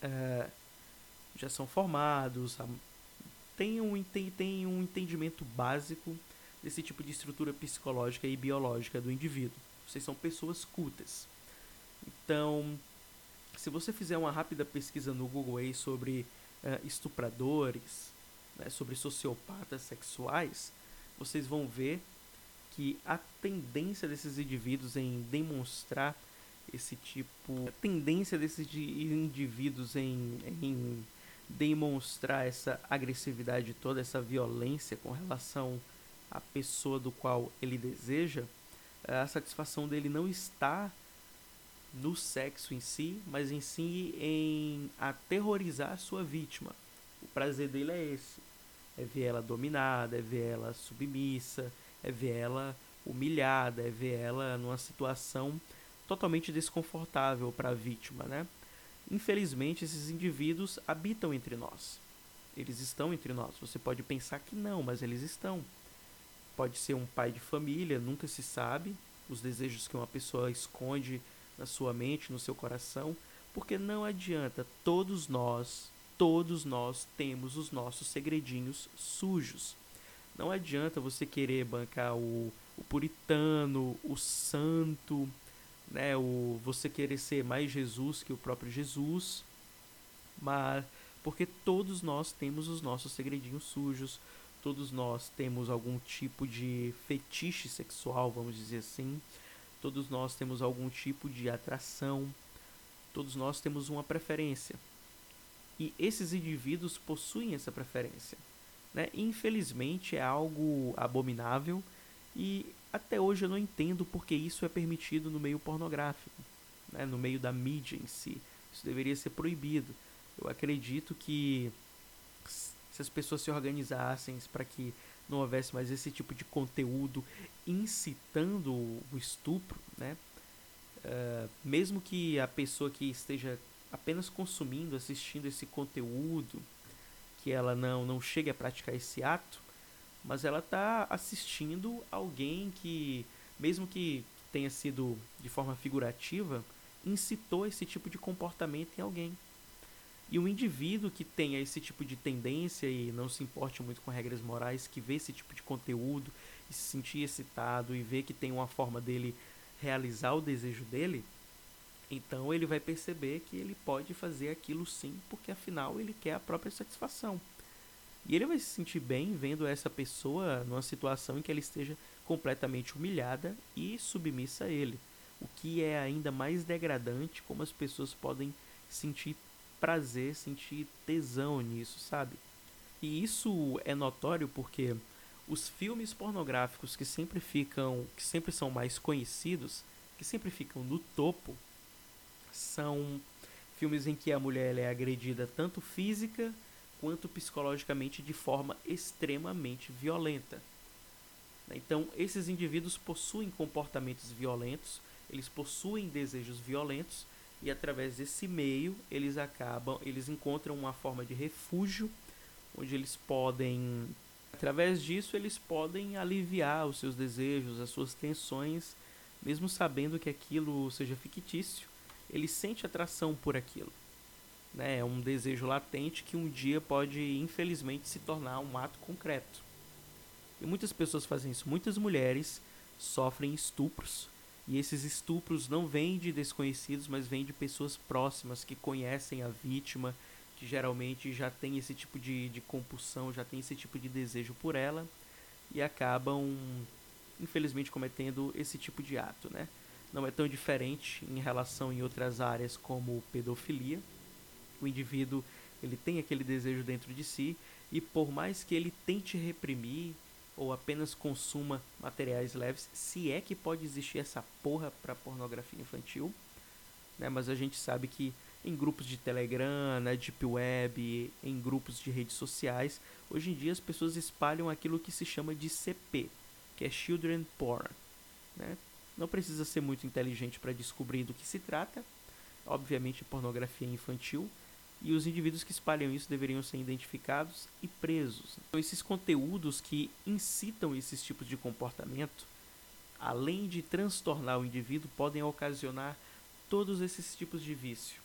é, já são formados, têm um, tem, tem um entendimento básico desse tipo de estrutura psicológica e biológica do indivíduo. Vocês são pessoas cultas. Então, se você fizer uma rápida pesquisa no Google aí sobre uh, estupradores, né, sobre sociopatas sexuais, vocês vão ver que a tendência desses indivíduos em demonstrar esse tipo. A tendência desses indivíduos em, em demonstrar essa agressividade toda, essa violência com relação à pessoa do qual ele deseja, a satisfação dele não está no sexo em si, mas em si em aterrorizar a sua vítima. O prazer dele é esse é ver ela dominada, é ver ela submissa, é ver ela humilhada, é ver ela numa situação totalmente desconfortável para a vítima, né? Infelizmente, esses indivíduos habitam entre nós. Eles estão entre nós. Você pode pensar que não, mas eles estão. Pode ser um pai de família, nunca se sabe os desejos que uma pessoa esconde na sua mente, no seu coração, porque não adianta, todos nós todos nós temos os nossos segredinhos sujos. Não adianta você querer bancar o, o puritano, o santo, né, o, você querer ser mais Jesus que o próprio Jesus, mas porque todos nós temos os nossos segredinhos sujos, todos nós temos algum tipo de fetiche sexual, vamos dizer assim, todos nós temos algum tipo de atração, todos nós temos uma preferência. E esses indivíduos possuem essa preferência. Né? Infelizmente é algo abominável e até hoje eu não entendo porque isso é permitido no meio pornográfico, né? no meio da mídia em si. Isso deveria ser proibido. Eu acredito que se as pessoas se organizassem para que não houvesse mais esse tipo de conteúdo incitando o estupro, né? Uh, mesmo que a pessoa que esteja apenas consumindo, assistindo esse conteúdo, que ela não, não chegue a praticar esse ato, mas ela está assistindo alguém que, mesmo que tenha sido de forma figurativa, incitou esse tipo de comportamento em alguém. E um indivíduo que tenha esse tipo de tendência e não se importe muito com regras morais, que vê esse tipo de conteúdo e se sentir excitado e vê que tem uma forma dele realizar o desejo dele, então ele vai perceber que ele pode fazer aquilo sim, porque afinal ele quer a própria satisfação. E ele vai se sentir bem vendo essa pessoa numa situação em que ela esteja completamente humilhada e submissa a ele. O que é ainda mais degradante, como as pessoas podem sentir prazer, sentir tesão nisso, sabe? E isso é notório porque os filmes pornográficos que sempre ficam, que sempre são mais conhecidos, que sempre ficam no topo, são filmes em que a mulher é agredida tanto física quanto psicologicamente de forma extremamente violenta. Então, esses indivíduos possuem comportamentos violentos, eles possuem desejos violentos e através desse meio eles acabam, eles encontram uma forma de refúgio onde eles podem através disso eles podem aliviar os seus desejos, as suas tensões, mesmo sabendo que aquilo seja fictício, ele sente atração por aquilo. Né? É um desejo latente que um dia pode, infelizmente, se tornar um ato concreto. E muitas pessoas fazem isso. Muitas mulheres sofrem estupros. E esses estupros não vêm de desconhecidos, mas vêm de pessoas próximas que conhecem a vítima, que geralmente já tem esse tipo de, de compulsão, já tem esse tipo de desejo por ela e acabam, infelizmente, cometendo esse tipo de ato, né? Não é tão diferente em relação em outras áreas como pedofilia. O indivíduo ele tem aquele desejo dentro de si e por mais que ele tente reprimir ou apenas consuma materiais leves, se é que pode existir essa porra para pornografia infantil, né? Mas a gente sabe que em grupos de Telegram, na Deep Web, em grupos de redes sociais, hoje em dia as pessoas espalham aquilo que se chama de CP, que é Children Porn, né? Não precisa ser muito inteligente para descobrir do que se trata. Obviamente, pornografia infantil e os indivíduos que espalham isso deveriam ser identificados e presos. Então, esses conteúdos que incitam esses tipos de comportamento, além de transtornar o indivíduo, podem ocasionar todos esses tipos de vício.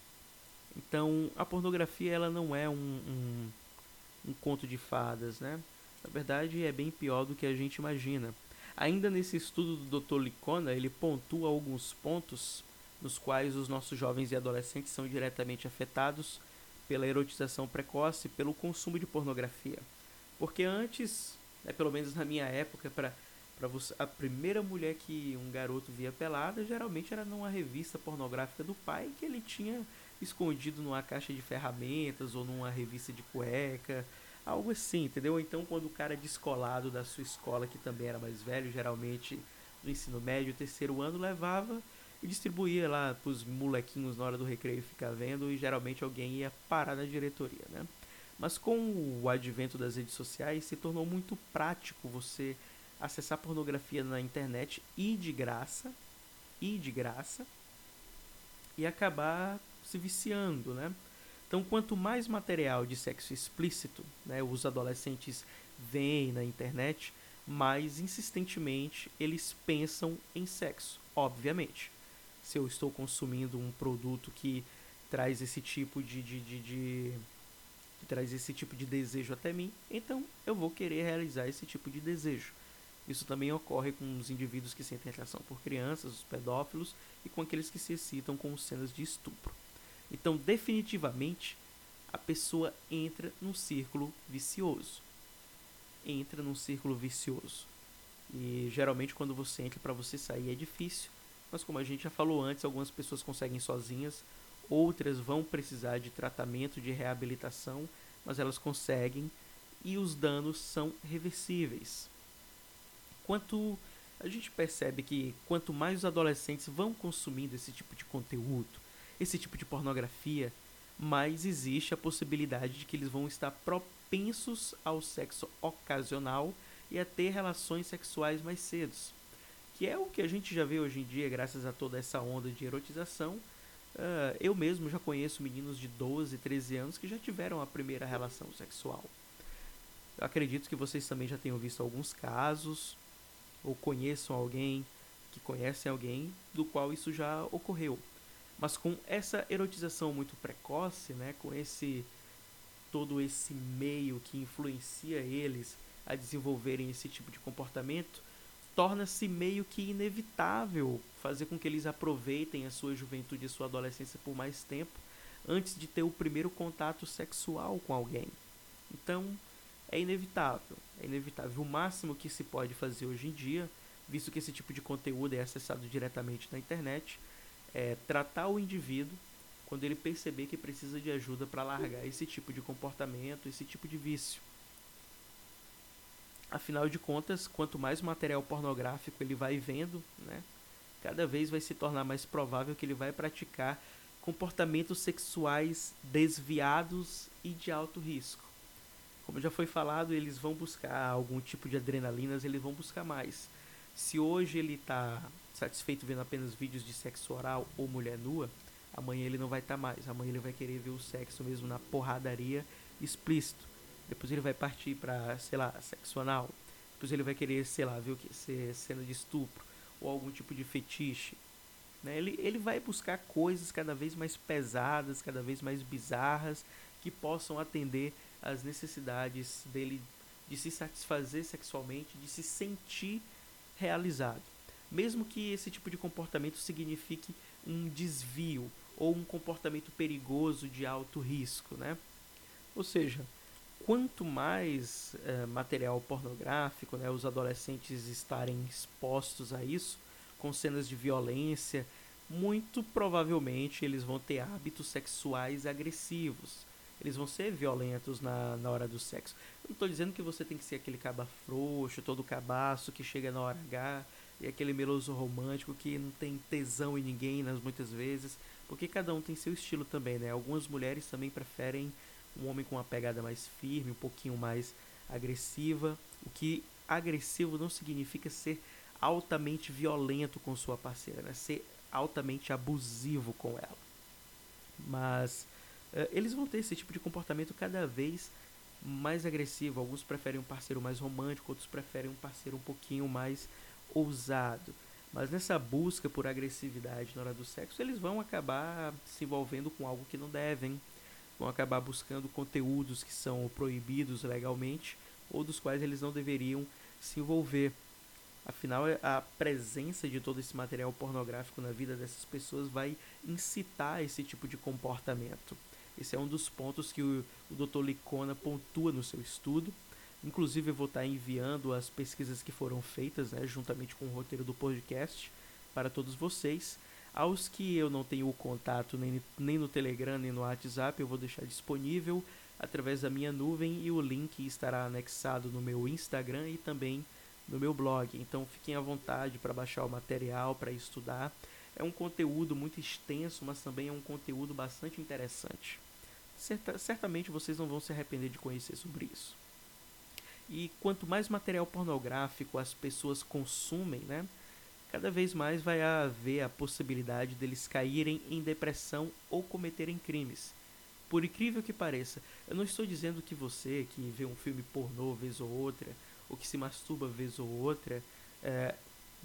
Então, a pornografia ela não é um, um, um conto de fadas, né? Na verdade, é bem pior do que a gente imagina. Ainda nesse estudo do Dr. Licona, ele pontua alguns pontos nos quais os nossos jovens e adolescentes são diretamente afetados pela erotização precoce, pelo consumo de pornografia. Porque antes, né, pelo menos na minha época, para a primeira mulher que um garoto via pelada geralmente era numa revista pornográfica do pai que ele tinha escondido numa caixa de ferramentas ou numa revista de cueca, algo assim, entendeu? Então, quando o cara é descolado da sua escola, que também era mais velho, geralmente do ensino médio, terceiro ano, levava e distribuía lá pros molequinhos na hora do recreio ficar vendo e geralmente alguém ia parar na diretoria, né? Mas com o advento das redes sociais se tornou muito prático você acessar pornografia na internet e de graça, e de graça, e acabar se viciando, né? Então, quanto mais material de sexo explícito né, os adolescentes veem na internet, mais insistentemente eles pensam em sexo, obviamente se eu estou consumindo um produto que traz esse tipo de, de, de, de que traz esse tipo de desejo até mim, então eu vou querer realizar esse tipo de desejo. Isso também ocorre com os indivíduos que sentem atração por crianças, os pedófilos e com aqueles que se excitam com cenas de estupro. Então, definitivamente, a pessoa entra num círculo vicioso. Entra num círculo vicioso. E geralmente quando você entra para você sair é difícil, mas como a gente já falou antes, algumas pessoas conseguem sozinhas, outras vão precisar de tratamento, de reabilitação, mas elas conseguem e os danos são reversíveis. Quanto a gente percebe que quanto mais os adolescentes vão consumindo esse tipo de conteúdo, esse tipo de pornografia, mais existe a possibilidade de que eles vão estar propensos ao sexo ocasional e a ter relações sexuais mais cedo que é o que a gente já vê hoje em dia, graças a toda essa onda de erotização. Uh, eu mesmo já conheço meninos de 12, 13 anos que já tiveram a primeira relação sexual. Acredito que vocês também já tenham visto alguns casos ou conheçam alguém que conhecem alguém do qual isso já ocorreu. Mas com essa erotização muito precoce, né, com esse todo esse meio que influencia eles a desenvolverem esse tipo de comportamento, torna-se meio que inevitável fazer com que eles aproveitem a sua juventude e sua adolescência por mais tempo antes de ter o primeiro contato sexual com alguém. Então, é inevitável. É inevitável. O máximo que se pode fazer hoje em dia, visto que esse tipo de conteúdo é acessado diretamente na internet, é tratar o indivíduo quando ele perceber que precisa de ajuda para largar esse tipo de comportamento, esse tipo de vício. Afinal de contas, quanto mais material pornográfico ele vai vendo, né, cada vez vai se tornar mais provável que ele vai praticar comportamentos sexuais desviados e de alto risco. Como já foi falado, eles vão buscar algum tipo de adrenalinas, eles vão buscar mais. Se hoje ele está satisfeito vendo apenas vídeos de sexo oral ou mulher nua, amanhã ele não vai estar tá mais. Amanhã ele vai querer ver o sexo mesmo na porradaria explícito. Depois ele vai partir para, sei lá, sexo anal. Depois ele vai querer, sei lá, ver o que? Ser cena de estupro ou algum tipo de fetiche. Né? Ele, ele vai buscar coisas cada vez mais pesadas, cada vez mais bizarras, que possam atender às necessidades dele de se satisfazer sexualmente, de se sentir realizado. Mesmo que esse tipo de comportamento signifique um desvio ou um comportamento perigoso de alto risco, né? Ou seja, quanto mais é, material pornográfico, né, os adolescentes estarem expostos a isso, com cenas de violência, muito provavelmente eles vão ter hábitos sexuais agressivos. Eles vão ser violentos na, na hora do sexo. Não estou dizendo que você tem que ser aquele caba frouxo, todo cabaço que chega na hora H e aquele meloso romântico que não tem tesão em ninguém nas muitas vezes, porque cada um tem seu estilo também, né? Algumas mulheres também preferem um homem com uma pegada mais firme, um pouquinho mais agressiva. O que agressivo não significa ser altamente violento com sua parceira, né? ser altamente abusivo com ela. Mas uh, eles vão ter esse tipo de comportamento cada vez mais agressivo. Alguns preferem um parceiro mais romântico, outros preferem um parceiro um pouquinho mais ousado. Mas nessa busca por agressividade na hora do sexo, eles vão acabar se envolvendo com algo que não devem, vão acabar buscando conteúdos que são proibidos legalmente ou dos quais eles não deveriam se envolver. Afinal, é, a presença de todo esse material pornográfico na vida dessas pessoas vai incitar esse tipo de comportamento. Esse é um dos pontos que o, o Dr. Licona pontua no seu estudo. Inclusive, eu vou estar enviando as pesquisas que foram feitas, né, juntamente com o roteiro do podcast, para todos vocês. Aos que eu não tenho o contato nem, nem no Telegram nem no WhatsApp, eu vou deixar disponível através da minha nuvem e o link estará anexado no meu Instagram e também no meu blog. Então fiquem à vontade para baixar o material, para estudar. É um conteúdo muito extenso, mas também é um conteúdo bastante interessante. Certa, certamente vocês não vão se arrepender de conhecer sobre isso. E quanto mais material pornográfico as pessoas consumem, né, cada vez mais vai haver a possibilidade deles caírem em depressão ou cometerem crimes. Por incrível que pareça, eu não estou dizendo que você que vê um filme pornô vez ou outra ou que se masturba vez ou outra é,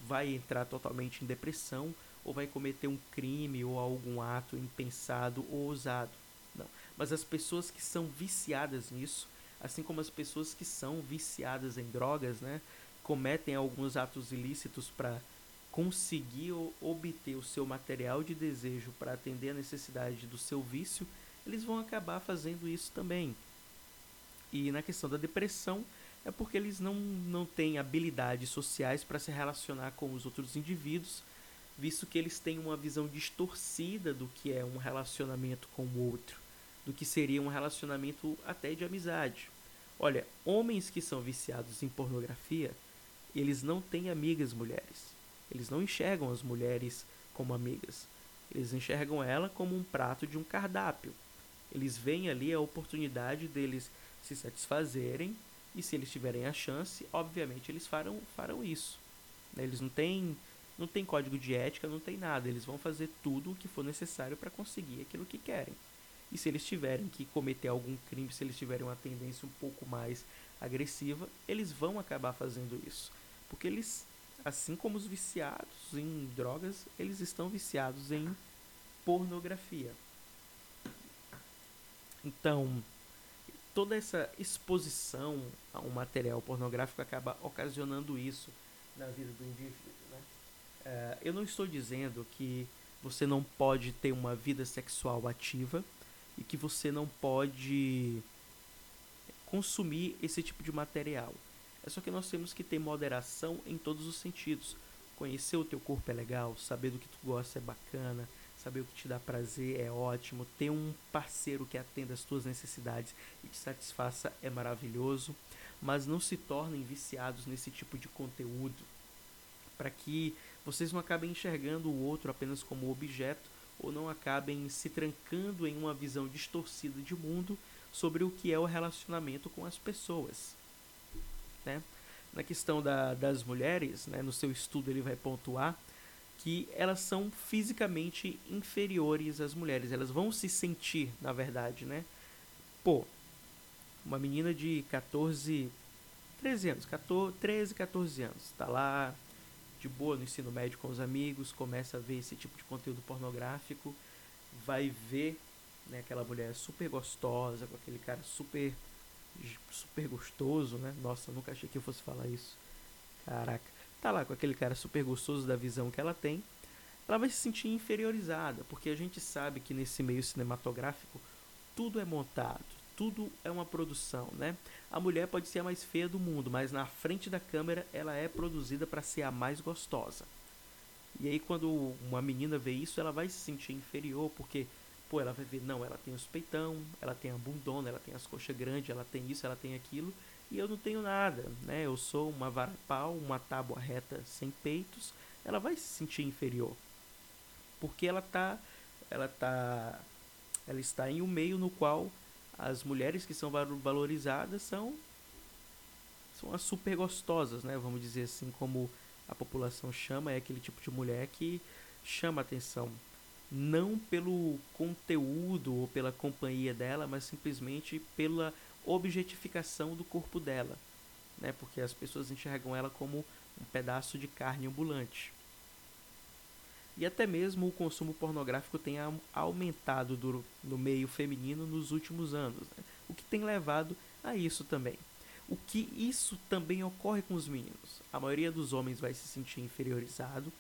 vai entrar totalmente em depressão ou vai cometer um crime ou algum ato impensado ou ousado. Mas as pessoas que são viciadas nisso, assim como as pessoas que são viciadas em drogas, né, cometem alguns atos ilícitos para conseguir obter o seu material de desejo para atender a necessidade do seu vício, eles vão acabar fazendo isso também. E na questão da depressão, é porque eles não, não têm habilidades sociais para se relacionar com os outros indivíduos, visto que eles têm uma visão distorcida do que é um relacionamento com o outro, do que seria um relacionamento até de amizade. Olha, homens que são viciados em pornografia, eles não têm amigas mulheres. Eles não enxergam as mulheres como amigas. Eles enxergam ela como um prato de um cardápio. Eles veem ali a oportunidade deles se satisfazerem e se eles tiverem a chance, obviamente eles farão, farão isso. Eles não têm, não têm código de ética, não tem nada. Eles vão fazer tudo o que for necessário para conseguir aquilo que querem. E se eles tiverem que cometer algum crime, se eles tiverem uma tendência um pouco mais agressiva, eles vão acabar fazendo isso. Porque eles, assim como os viciados em drogas, eles estão viciados em pornografia. Então, toda essa exposição a um material pornográfico acaba ocasionando isso na vida do indivíduo. Né? É, eu não estou dizendo que você não pode ter uma vida sexual ativa e que você não pode consumir esse tipo de material. É só que nós temos que ter moderação em todos os sentidos. Conhecer o teu corpo é legal, saber do que tu gosta é bacana, saber o que te dá prazer é ótimo, ter um parceiro que atenda às tuas necessidades e te satisfaça é maravilhoso, mas não se tornem viciados nesse tipo de conteúdo para que vocês não acabem enxergando o outro apenas como objeto ou não acabem se trancando em uma visão distorcida de mundo sobre o que é o relacionamento com as pessoas. Né? Na questão da, das mulheres, né, no seu estudo ele vai pontuar que elas são fisicamente inferiores às mulheres. Elas vão se sentir, na verdade, né? Pô, uma menina de 14, 13 anos, 14, 13, 14 anos, tá lá de boa no ensino médio com os amigos, começa a ver esse tipo de conteúdo pornográfico, vai ver né, aquela mulher super gostosa, com aquele cara super super gostoso, né? Nossa, nunca achei que eu fosse falar isso. Caraca. Tá lá com aquele cara super gostoso da visão que ela tem. Ela vai se sentir inferiorizada, porque a gente sabe que nesse meio cinematográfico tudo é montado, tudo é uma produção, né? A mulher pode ser a mais feia do mundo, mas na frente da câmera ela é produzida para ser a mais gostosa. E aí quando uma menina vê isso, ela vai se sentir inferior, porque pô, ela vai ver, não, ela tem os peitão, ela tem a bundona, ela tem as coxas grandes, ela tem isso, ela tem aquilo, e eu não tenho nada, né? Eu sou uma vara pau, uma tábua reta sem peitos, ela vai se sentir inferior. Porque ela tá ela tá ela está em um meio no qual as mulheres que são valorizadas são são as super gostosas, né? Vamos dizer assim, como a população chama, é aquele tipo de mulher que chama atenção não pelo conteúdo ou pela companhia dela, mas simplesmente pela objetificação do corpo dela, né? Porque as pessoas enxergam ela como um pedaço de carne ambulante. E até mesmo o consumo pornográfico tem aumentado do, no meio feminino nos últimos anos, né? o que tem levado a isso também. O que isso também ocorre com os meninos. A maioria dos homens vai se sentir inferiorizado,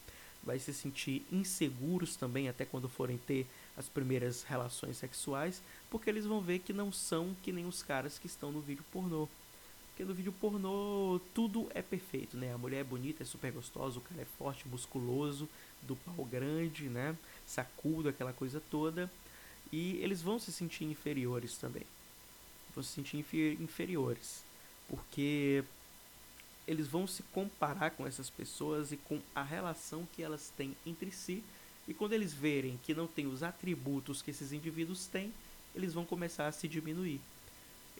vai se sentir inseguros também até quando forem ter as primeiras relações sexuais, porque eles vão ver que não são que nem os caras que estão no vídeo pornô. Porque no vídeo pornô tudo é perfeito, né? A mulher é bonita, é super gostosa, o cara é forte, musculoso, do pau grande, né? Sacudo, aquela coisa toda. E eles vão se sentir inferiores também. Vão se sentir inferiores. Porque eles vão se comparar com essas pessoas e com a relação que elas têm entre si. E quando eles verem que não tem os atributos que esses indivíduos têm, eles vão começar a se diminuir.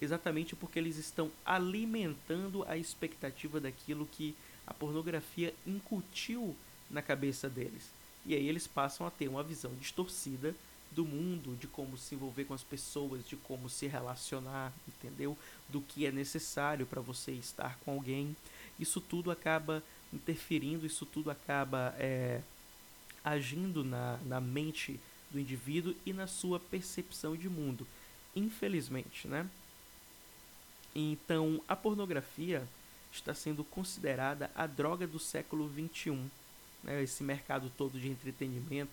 Exatamente porque eles estão alimentando a expectativa daquilo que a pornografia incutiu na cabeça deles. E aí eles passam a ter uma visão distorcida do mundo, de como se envolver com as pessoas, de como se relacionar, entendeu? Do que é necessário para você estar com alguém. Isso tudo acaba interferindo, isso tudo acaba é, agindo na, na mente do indivíduo e na sua percepção de mundo. Infelizmente, né? Então, a pornografia está sendo considerada a droga do século XXI né, esse mercado todo de entretenimento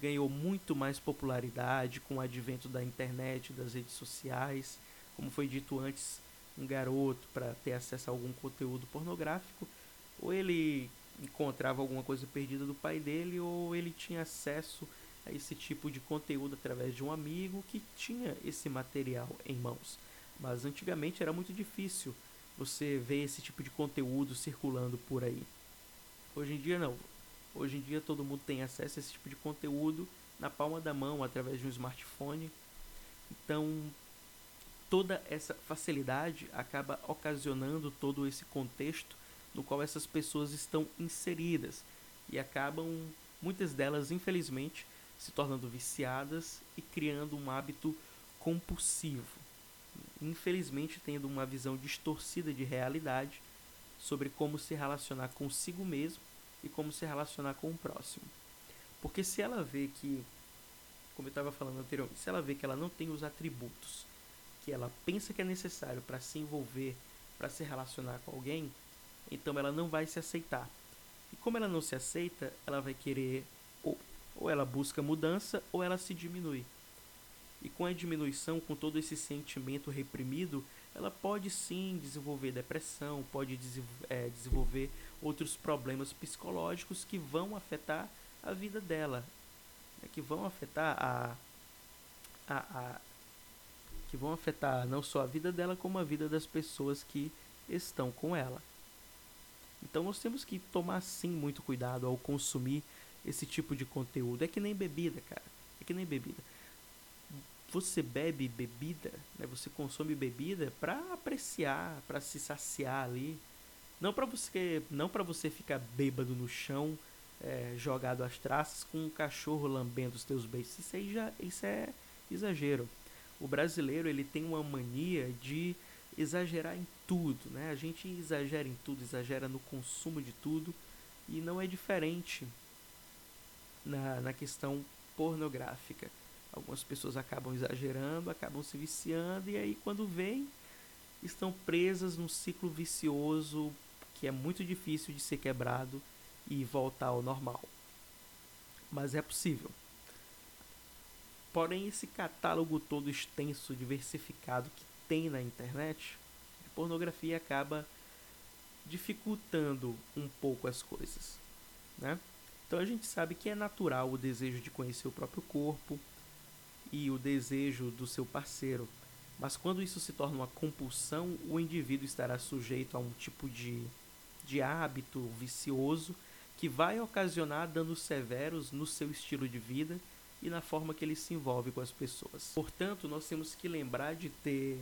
ganhou muito mais popularidade com o advento da internet, das redes sociais. Como foi dito antes, um garoto para ter acesso a algum conteúdo pornográfico, ou ele encontrava alguma coisa perdida do pai dele, ou ele tinha acesso a esse tipo de conteúdo através de um amigo que tinha esse material em mãos. Mas antigamente era muito difícil você ver esse tipo de conteúdo circulando por aí. Hoje em dia não. Hoje em dia todo mundo tem acesso a esse tipo de conteúdo na palma da mão, através de um smartphone. Então, toda essa facilidade acaba ocasionando todo esse contexto no qual essas pessoas estão inseridas e acabam, muitas delas, infelizmente, se tornando viciadas e criando um hábito compulsivo. infelizmente tendo uma visão distorcida de realidade sobre como se relacionar consigo mesmo e como se relacionar com o próximo. Porque se ela vê que, como eu estava falando anteriormente, se ela vê que ela não tem os atributos que ela pensa que é necessário para se envolver, para se relacionar com alguém, então ela não vai se aceitar. E como ela não se aceita, ela vai querer ou, ou ela busca mudança ou ela se diminui. E com a diminuição, com todo esse sentimento reprimido, ela pode sim desenvolver depressão, pode é, desenvolver outros problemas psicológicos que vão afetar a vida dela, né, que vão afetar a, a, a, que vão afetar não só a vida dela como a vida das pessoas que estão com ela. Então nós temos que tomar sim muito cuidado ao consumir esse tipo de conteúdo. É que nem bebida, cara. É que nem bebida. Você bebe bebida, né? Você consome bebida para apreciar, para se saciar ali. Não para você, não para você ficar bêbado no chão é, jogado às traças com um cachorro lambendo os teus beijos. Isso aí já isso é exagero. O brasileiro ele tem uma mania de exagerar em tudo, né? A gente exagera em tudo, exagera no consumo de tudo e não é diferente na, na questão pornográfica. Algumas pessoas acabam exagerando, acabam se viciando e aí quando vem estão presas num ciclo vicioso que é muito difícil de ser quebrado e voltar ao normal. Mas é possível. Porém, esse catálogo todo extenso, diversificado que tem na internet, a pornografia acaba dificultando um pouco as coisas, né? Então a gente sabe que é natural o desejo de conhecer o próprio corpo e o desejo do seu parceiro, mas quando isso se torna uma compulsão, o indivíduo estará sujeito a um tipo de, de hábito vicioso que vai ocasionar danos severos no seu estilo de vida e na forma que ele se envolve com as pessoas. Portanto, nós temos que lembrar de ter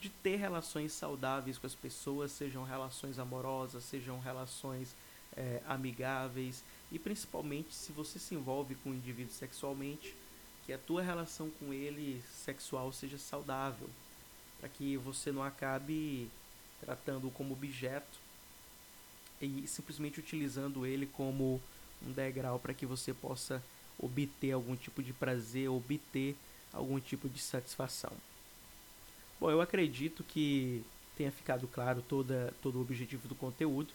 de ter relações saudáveis com as pessoas, sejam relações amorosas, sejam relações é, amigáveis e principalmente se você se envolve com um indivíduo sexualmente, que a tua relação com ele sexual seja saudável, para que você não acabe tratando-o como objeto e simplesmente utilizando ele como um degrau para que você possa obter algum tipo de prazer, obter algum tipo de satisfação. Bom, eu acredito que tenha ficado claro toda, todo o objetivo do conteúdo.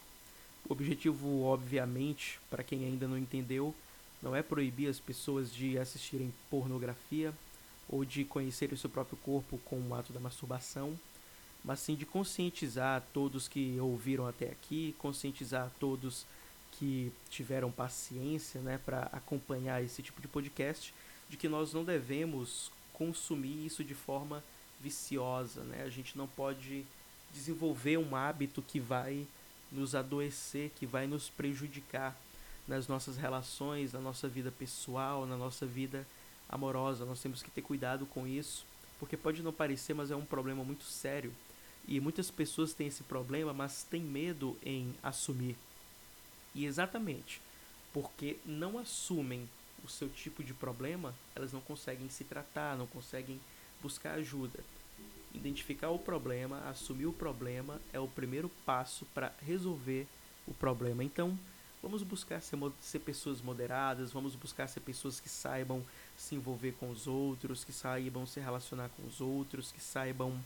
O objetivo, obviamente, para quem ainda não entendeu, não é proibir as pessoas de assistirem pornografia ou de conhecerem o seu próprio corpo com o ato da masturbação mas sim de conscientizar todos que ouviram até aqui, conscientizar todos que tiveram paciência né, para acompanhar esse tipo de podcast, de que nós não devemos consumir isso de forma viciosa. Né? A gente não pode desenvolver um hábito que vai nos adoecer, que vai nos prejudicar nas nossas relações, na nossa vida pessoal, na nossa vida amorosa. Nós temos que ter cuidado com isso, porque pode não parecer, mas é um problema muito sério e muitas pessoas têm esse problema, mas têm medo em assumir. E exatamente porque não assumem o seu tipo de problema, elas não conseguem se tratar, não conseguem buscar ajuda. Identificar o problema, assumir o problema é o primeiro passo para resolver o problema. Então, vamos buscar ser, ser, pessoas moderadas, vamos buscar ser pessoas que saibam se envolver com os outros, que saibam se relacionar com os outros, que saibam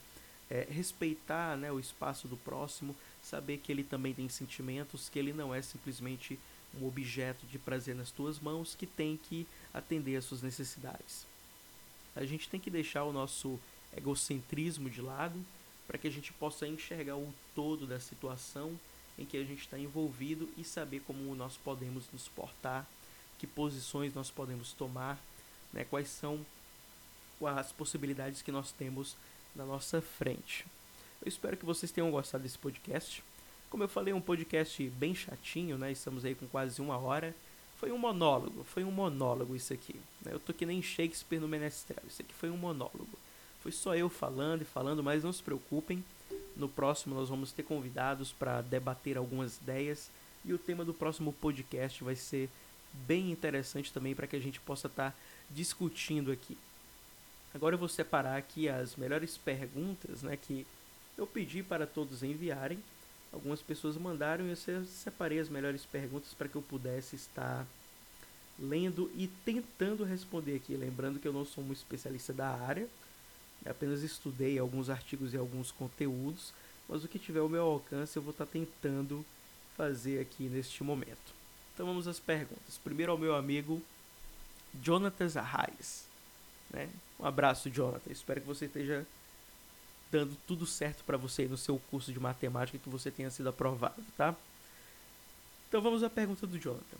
é, respeitar né, o espaço do próximo, saber que ele também tem sentimentos, que ele não é simplesmente um objeto de prazer nas tuas mãos que tem que atender às suas necessidades. A gente tem que deixar o nosso egocentrismo de lado para que a gente possa enxergar o todo da situação em que a gente está envolvido e saber como nós podemos nos portar, que posições nós podemos tomar, né, quais são as possibilidades que nós temos na nossa frente. Eu espero que vocês tenham gostado desse podcast. Como eu falei, é um podcast bem chatinho, né? Estamos aí com quase uma hora. Foi um monólogo, foi um monólogo isso aqui. Né? Eu tô que nem Shakespeare no Menestrel. Isso aqui foi um monólogo. Foi só eu falando e falando, mas não se preocupem. No próximo nós vamos ter convidados para debater algumas ideias e o tema do próximo podcast vai ser bem interessante também para que a gente possa estar tá discutindo aqui. Agora eu vou separar aqui as melhores perguntas, né, que eu pedi para todos enviarem. Algumas pessoas mandaram e eu separei as melhores perguntas para que eu pudesse estar lendo e tentando responder aqui. Lembrando que eu não sou um especialista da área, apenas estudei alguns artigos e alguns conteúdos, mas o que tiver ao meu alcance eu vou estar tentando fazer aqui neste momento. Então vamos às perguntas. Primeiro ao meu amigo Jonathan Arraes. Né? Um abraço, Jonathan. Espero que você esteja dando tudo certo para você no seu curso de matemática que você tenha sido aprovado, tá? Então vamos à pergunta do Jonathan.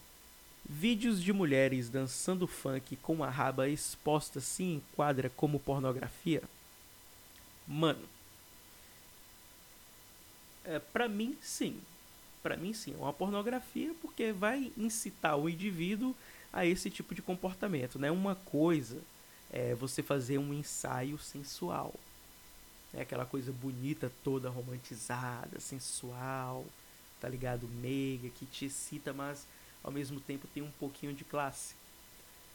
Vídeos de mulheres dançando funk com a raba exposta se enquadra como pornografia? Mano, é, pra mim sim. Pra mim sim, é uma pornografia porque vai incitar o indivíduo a esse tipo de comportamento, né? Uma coisa é você fazer um ensaio sensual. É aquela coisa bonita, toda romantizada, sensual, tá ligado? Meiga, que te excita, mas ao mesmo tempo tem um pouquinho de classe.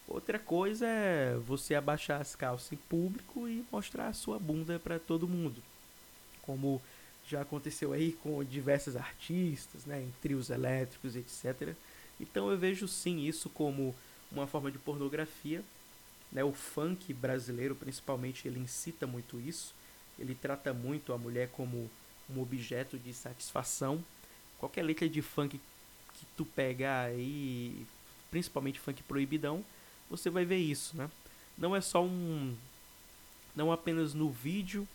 Outra coisa é você abaixar as calças em público e mostrar a sua bunda para todo mundo. Como já aconteceu aí com diversos artistas, né, em trios elétricos, etc. Então eu vejo sim isso como uma forma de pornografia. Né? O funk brasileiro, principalmente, ele incita muito isso. Ele trata muito a mulher como um objeto de satisfação. Qualquer letra de funk que tu pegar aí, principalmente funk proibidão, você vai ver isso, né? Não é só um não apenas no vídeo,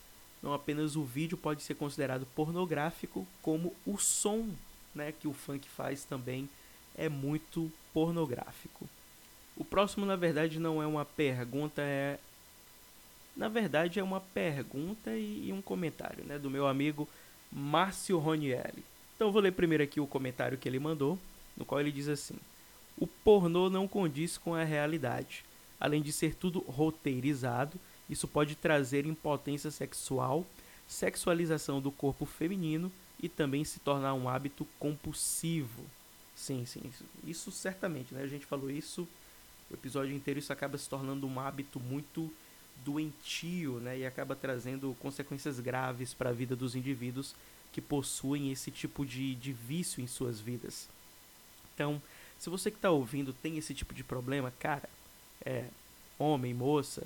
não apenas o vídeo pode ser considerado pornográfico, como o som, né, que o funk faz também é muito pornográfico. O próximo, na verdade, não é uma pergunta, é na verdade é uma pergunta e, um comentário, né, do meu amigo Márcio Ronielli. Então vou ler primeiro aqui o comentário que ele mandou, no qual ele diz assim: O pornô não condiz com a realidade. Além de ser tudo roteirizado, isso pode trazer impotência sexual, sexualização do corpo feminino e também se tornar um hábito compulsivo. Sim, sim, isso, isso certamente, né? A gente falou isso o episódio inteiro, isso acaba se tornando um hábito muito doentio, né? E acaba trazendo consequências graves para a vida dos indivíduos que possuem esse tipo de, de vício em suas vidas. Então, se você que está ouvindo tem esse tipo de problema, cara, é, homem, moça,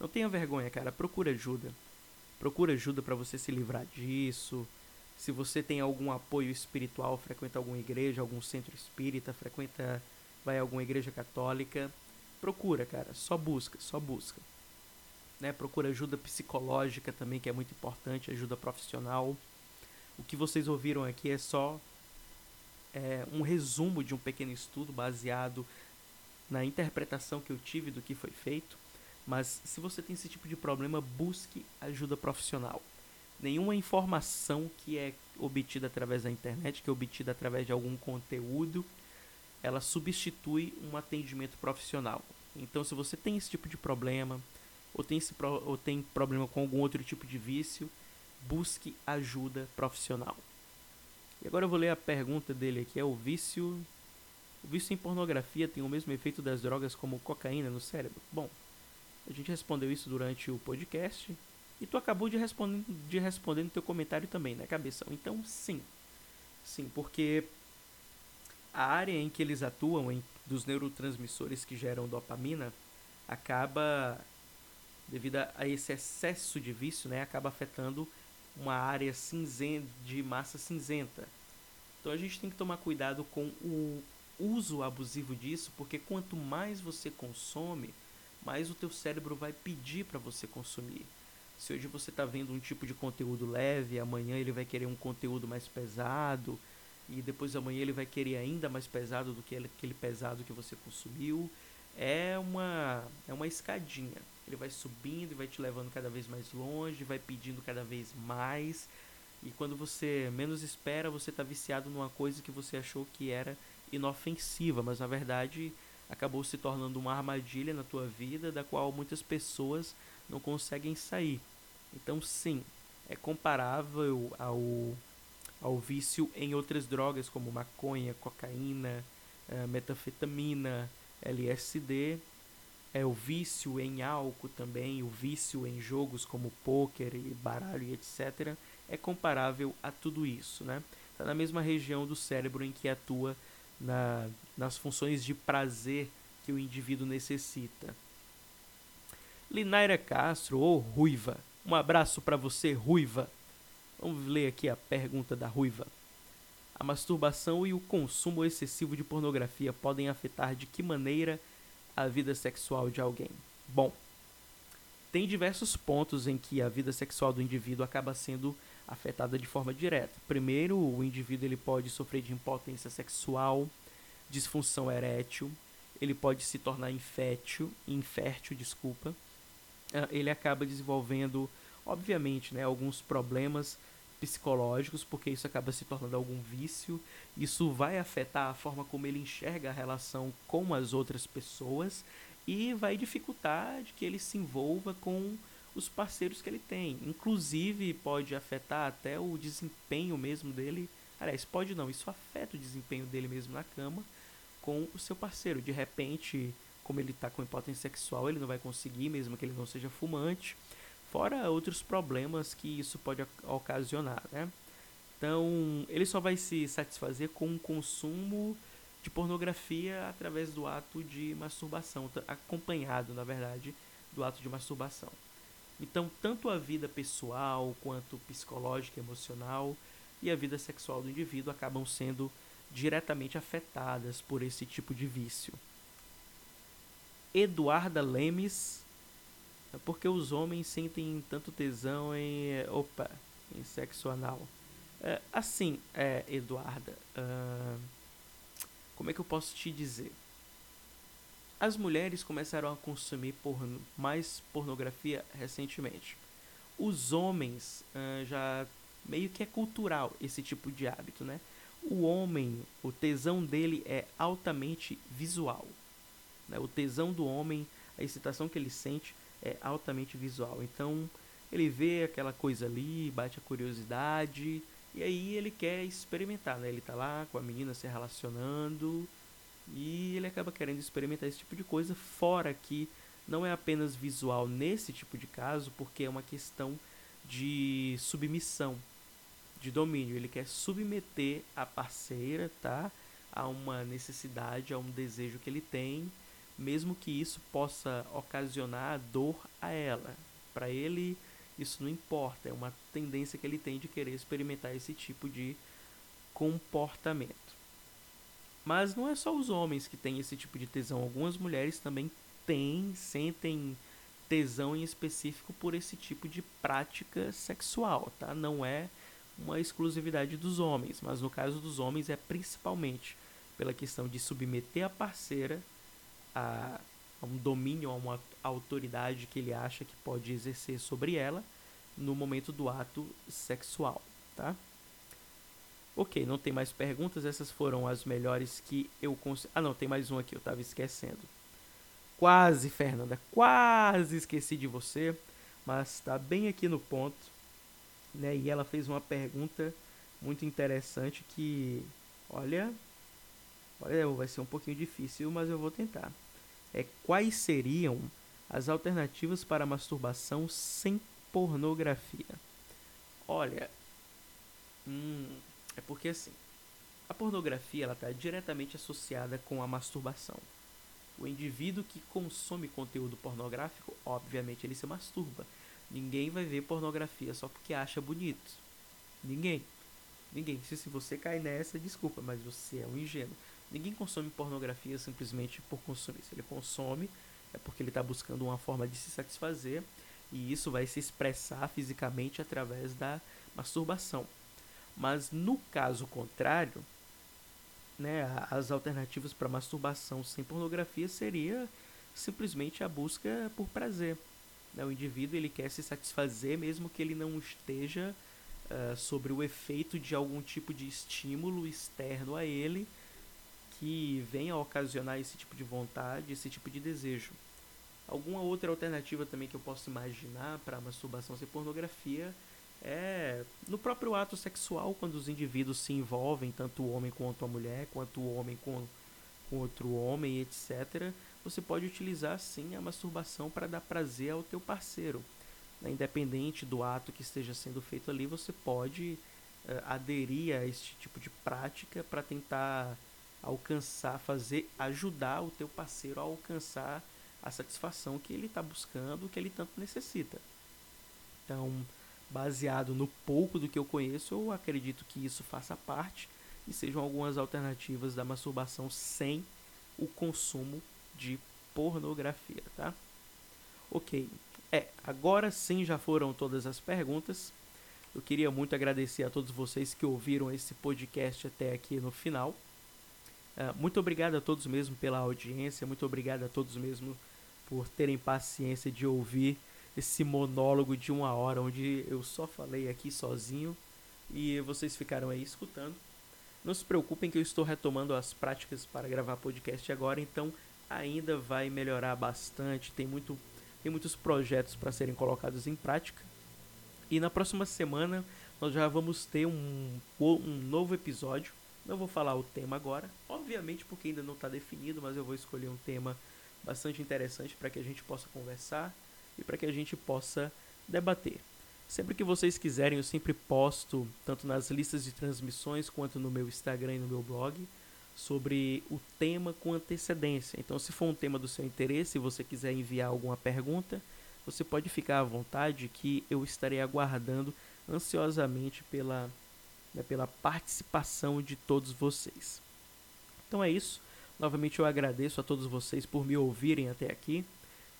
não tenha vergonha, cara, procura ajuda. Procura ajuda para você se livrar disso. Se você tem algum apoio espiritual, frequenta alguma igreja, algum centro espírita, frequenta, vai a alguma igreja católica, procura, cara, só busca, só busca. Né? Procura ajuda psicológica também, que é muito importante, ajuda profissional. O que vocês ouviram aqui é só é, um resumo de um pequeno estudo baseado na interpretação que eu tive do que foi feito. Mas se você tem esse tipo de problema, busque ajuda profissional. Nenhuma informação que é obtida através da internet, que é obtida através de algum conteúdo, ela substitui um atendimento profissional. Então, se você tem esse tipo de problema, ou tem, esse pro, ou tem problema com algum outro tipo de vício, busque ajuda profissional. E agora eu vou ler a pergunta dele aqui: é o vício. O vício em pornografia tem o mesmo efeito das drogas como cocaína no cérebro? Bom, a gente respondeu isso durante o podcast. E tu acabou de responder, de responder no teu comentário também, né, cabeção? Então, sim. Sim, porque a área em que eles atuam, em, dos neurotransmissores que geram dopamina, acaba, devido a esse excesso de vício, né, acaba afetando uma área cinzenta, de massa cinzenta. Então a gente tem que tomar cuidado com o uso abusivo disso, porque quanto mais você consome, mais o teu cérebro vai pedir para você consumir. Se hoje você está vendo um tipo de conteúdo leve, amanhã ele vai querer um conteúdo mais pesado, e depois amanhã ele vai querer ainda mais pesado do que aquele pesado que você consumiu. É uma, é uma escadinha. Ele vai subindo e vai te levando cada vez mais longe, vai pedindo cada vez mais. E quando você menos espera, você está viciado numa coisa que você achou que era inofensiva, mas na verdade acabou se tornando uma armadilha na tua vida da qual muitas pessoas não conseguem sair. Então, sim, é comparável ao, ao vício em outras drogas como maconha, cocaína, eh, metanfetamina, LSD é o vício em álcool também, o vício em jogos como pôquer e baralho e etc. é comparável a tudo isso, né? Está na mesma região do cérebro em que atua na, nas funções de prazer que o indivíduo necessita. Linaira Castro, ou Ruiva. Um abraço para você, Ruiva. Vamos ler aqui a pergunta da Ruiva. A masturbação e o consumo excessivo de pornografia podem afetar de que maneira a vida sexual de alguém? Bom, tem diversos pontos em que a vida sexual do indivíduo acaba sendo afetada de forma direta. Primeiro, o indivíduo ele pode sofrer de impotência sexual, disfunção erétil, ele pode se tornar infértil, infértil, desculpa. Ah, ele acaba desenvolvendo, obviamente, né, alguns problemas psicológicos, porque isso acaba se tornando algum vício. Isso vai afetar a forma como ele enxerga a relação com as outras pessoas e vai dificultar de que ele se envolva com os parceiros que ele tem. Inclusive pode afetar até o desempenho mesmo dele. Aliás, pode não, isso afeta o desempenho dele mesmo na cama com o seu parceiro. De repente, como ele está com impotência sexual, ele não vai conseguir, mesmo que ele não seja fumante fora outros problemas que isso pode ocasionar, né? Então, ele só vai se satisfazer com o consumo de pornografia através do ato de masturbação, acompanhado, na verdade, do ato de masturbação. Então, tanto a vida pessoal quanto psicológica, emocional e a vida sexual do indivíduo acabam sendo diretamente afetadas por esse tipo de vício. Eduarda Lemes porque os homens sentem tanto tesão em. Opa, em sexo anal. É, assim, é, Eduarda. Uh, como é que eu posso te dizer? As mulheres começaram a consumir porno, mais pornografia recentemente. Os homens uh, já meio que é cultural esse tipo de hábito, né? O homem, o tesão dele é altamente visual. Né? O tesão do homem, a excitação que ele sente é altamente visual. Então ele vê aquela coisa ali, bate a curiosidade e aí ele quer experimentar, né? Ele tá lá com a menina se relacionando e ele acaba querendo experimentar esse tipo de coisa, fora que não é apenas visual nesse tipo de caso, porque é uma questão de submissão, de domínio. Ele quer submeter a parceira, tá? A uma necessidade, a um desejo que ele tem mesmo que isso possa ocasionar dor a ela. Para ele, isso não importa, é uma tendência que ele tem de querer experimentar esse tipo de comportamento. Mas não é só os homens que têm esse tipo de tesão, algumas mulheres também têm, sentem tesão em específico por esse tipo de prática sexual, tá? Não é uma exclusividade dos homens, mas no caso dos homens é principalmente pela questão de submeter a parceira a, a um domínio, a uma autoridade que ele acha que pode exercer sobre ela no momento do ato sexual, tá? Ok, não tem mais perguntas, essas foram as melhores que eu consegui. Ah, não, tem mais um aqui, eu tava esquecendo. Quase, Fernanda, quase esqueci de você, mas tá bem aqui no ponto, né? E ela fez uma pergunta muito interessante que, olha, olha, vai ser um pouquinho difícil, mas eu vou tentar é quais seriam as alternativas para masturbação sem pornografia. Olha, hum, é porque assim, a pornografia ela está diretamente associada com a masturbação. O indivíduo que consome conteúdo pornográfico, obviamente, ele se masturba. Ninguém vai ver pornografia só porque acha bonito. Ninguém. Ninguém. Se, se você cai nessa, desculpa, mas você é um ingênuo. Ninguém consome pornografia simplesmente por consumir. Se ele consome, é porque ele está buscando uma forma de se satisfazer e isso vai se expressar fisicamente através da masturbação. Mas no caso contrário, né, as alternativas para masturbação sem pornografia seria simplesmente a busca por prazer. Né? O indivíduo ele quer se satisfazer mesmo que ele não esteja uh, sobre o efeito de algum tipo de estímulo externo a ele que venha a ocasionar esse tipo de vontade, esse tipo de desejo. Alguma outra alternativa também que eu posso imaginar para masturbação sem pornografia é no próprio ato sexual, quando os indivíduos se envolvem, tanto o homem quanto a mulher, quanto o homem com, com outro homem, etc. você pode utilizar sim a masturbação para dar prazer ao teu parceiro. Né? Independente do ato que esteja sendo feito ali, você pode uh, aderir a este tipo de prática para tentar alcançar, fazer, ajudar o teu parceiro a alcançar a satisfação que ele está buscando, que ele tanto necessita. Então, baseado no pouco do que eu conheço, eu acredito que isso faça parte e sejam algumas alternativas da masturbação sem o consumo de pornografia, tá? Ok. É, agora sim já foram todas as perguntas. Eu queria muito agradecer a todos vocês que ouviram esse podcast até aqui no final. Uh, muito obrigado a todos mesmo pela audiência, muito obrigado a todos mesmo por terem paciência de ouvir esse monólogo de uma hora onde eu só falei aqui sozinho e vocês ficaram aí escutando. Não se preocupem que eu estou retomando as práticas para gravar podcast agora, então ainda vai melhorar bastante. Tem, muito, tem muitos projetos para serem colocados em prática. E na próxima semana nós já vamos ter um, um novo episódio. Não vou falar o tema agora, obviamente porque ainda não está definido, mas eu vou escolher um tema bastante interessante para que a gente possa conversar e para que a gente possa debater. Sempre que vocês quiserem, eu sempre posto, tanto nas listas de transmissões quanto no meu Instagram e no meu blog, sobre o tema com antecedência. Então, se for um tema do seu interesse e você quiser enviar alguma pergunta, você pode ficar à vontade que eu estarei aguardando ansiosamente pela, né, pela participação de todos vocês. Então é isso. Novamente eu agradeço a todos vocês por me ouvirem até aqui.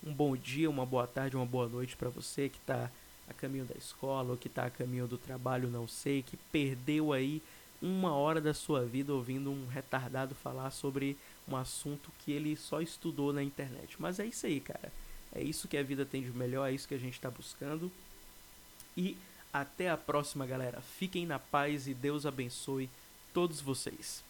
Um bom dia, uma boa tarde, uma boa noite para você que está a caminho da escola ou que está a caminho do trabalho, não sei, que perdeu aí uma hora da sua vida ouvindo um retardado falar sobre um assunto que ele só estudou na internet. Mas é isso aí, cara. É isso que a vida tem de melhor, é isso que a gente está buscando. E até a próxima, galera. Fiquem na paz e Deus abençoe todos vocês.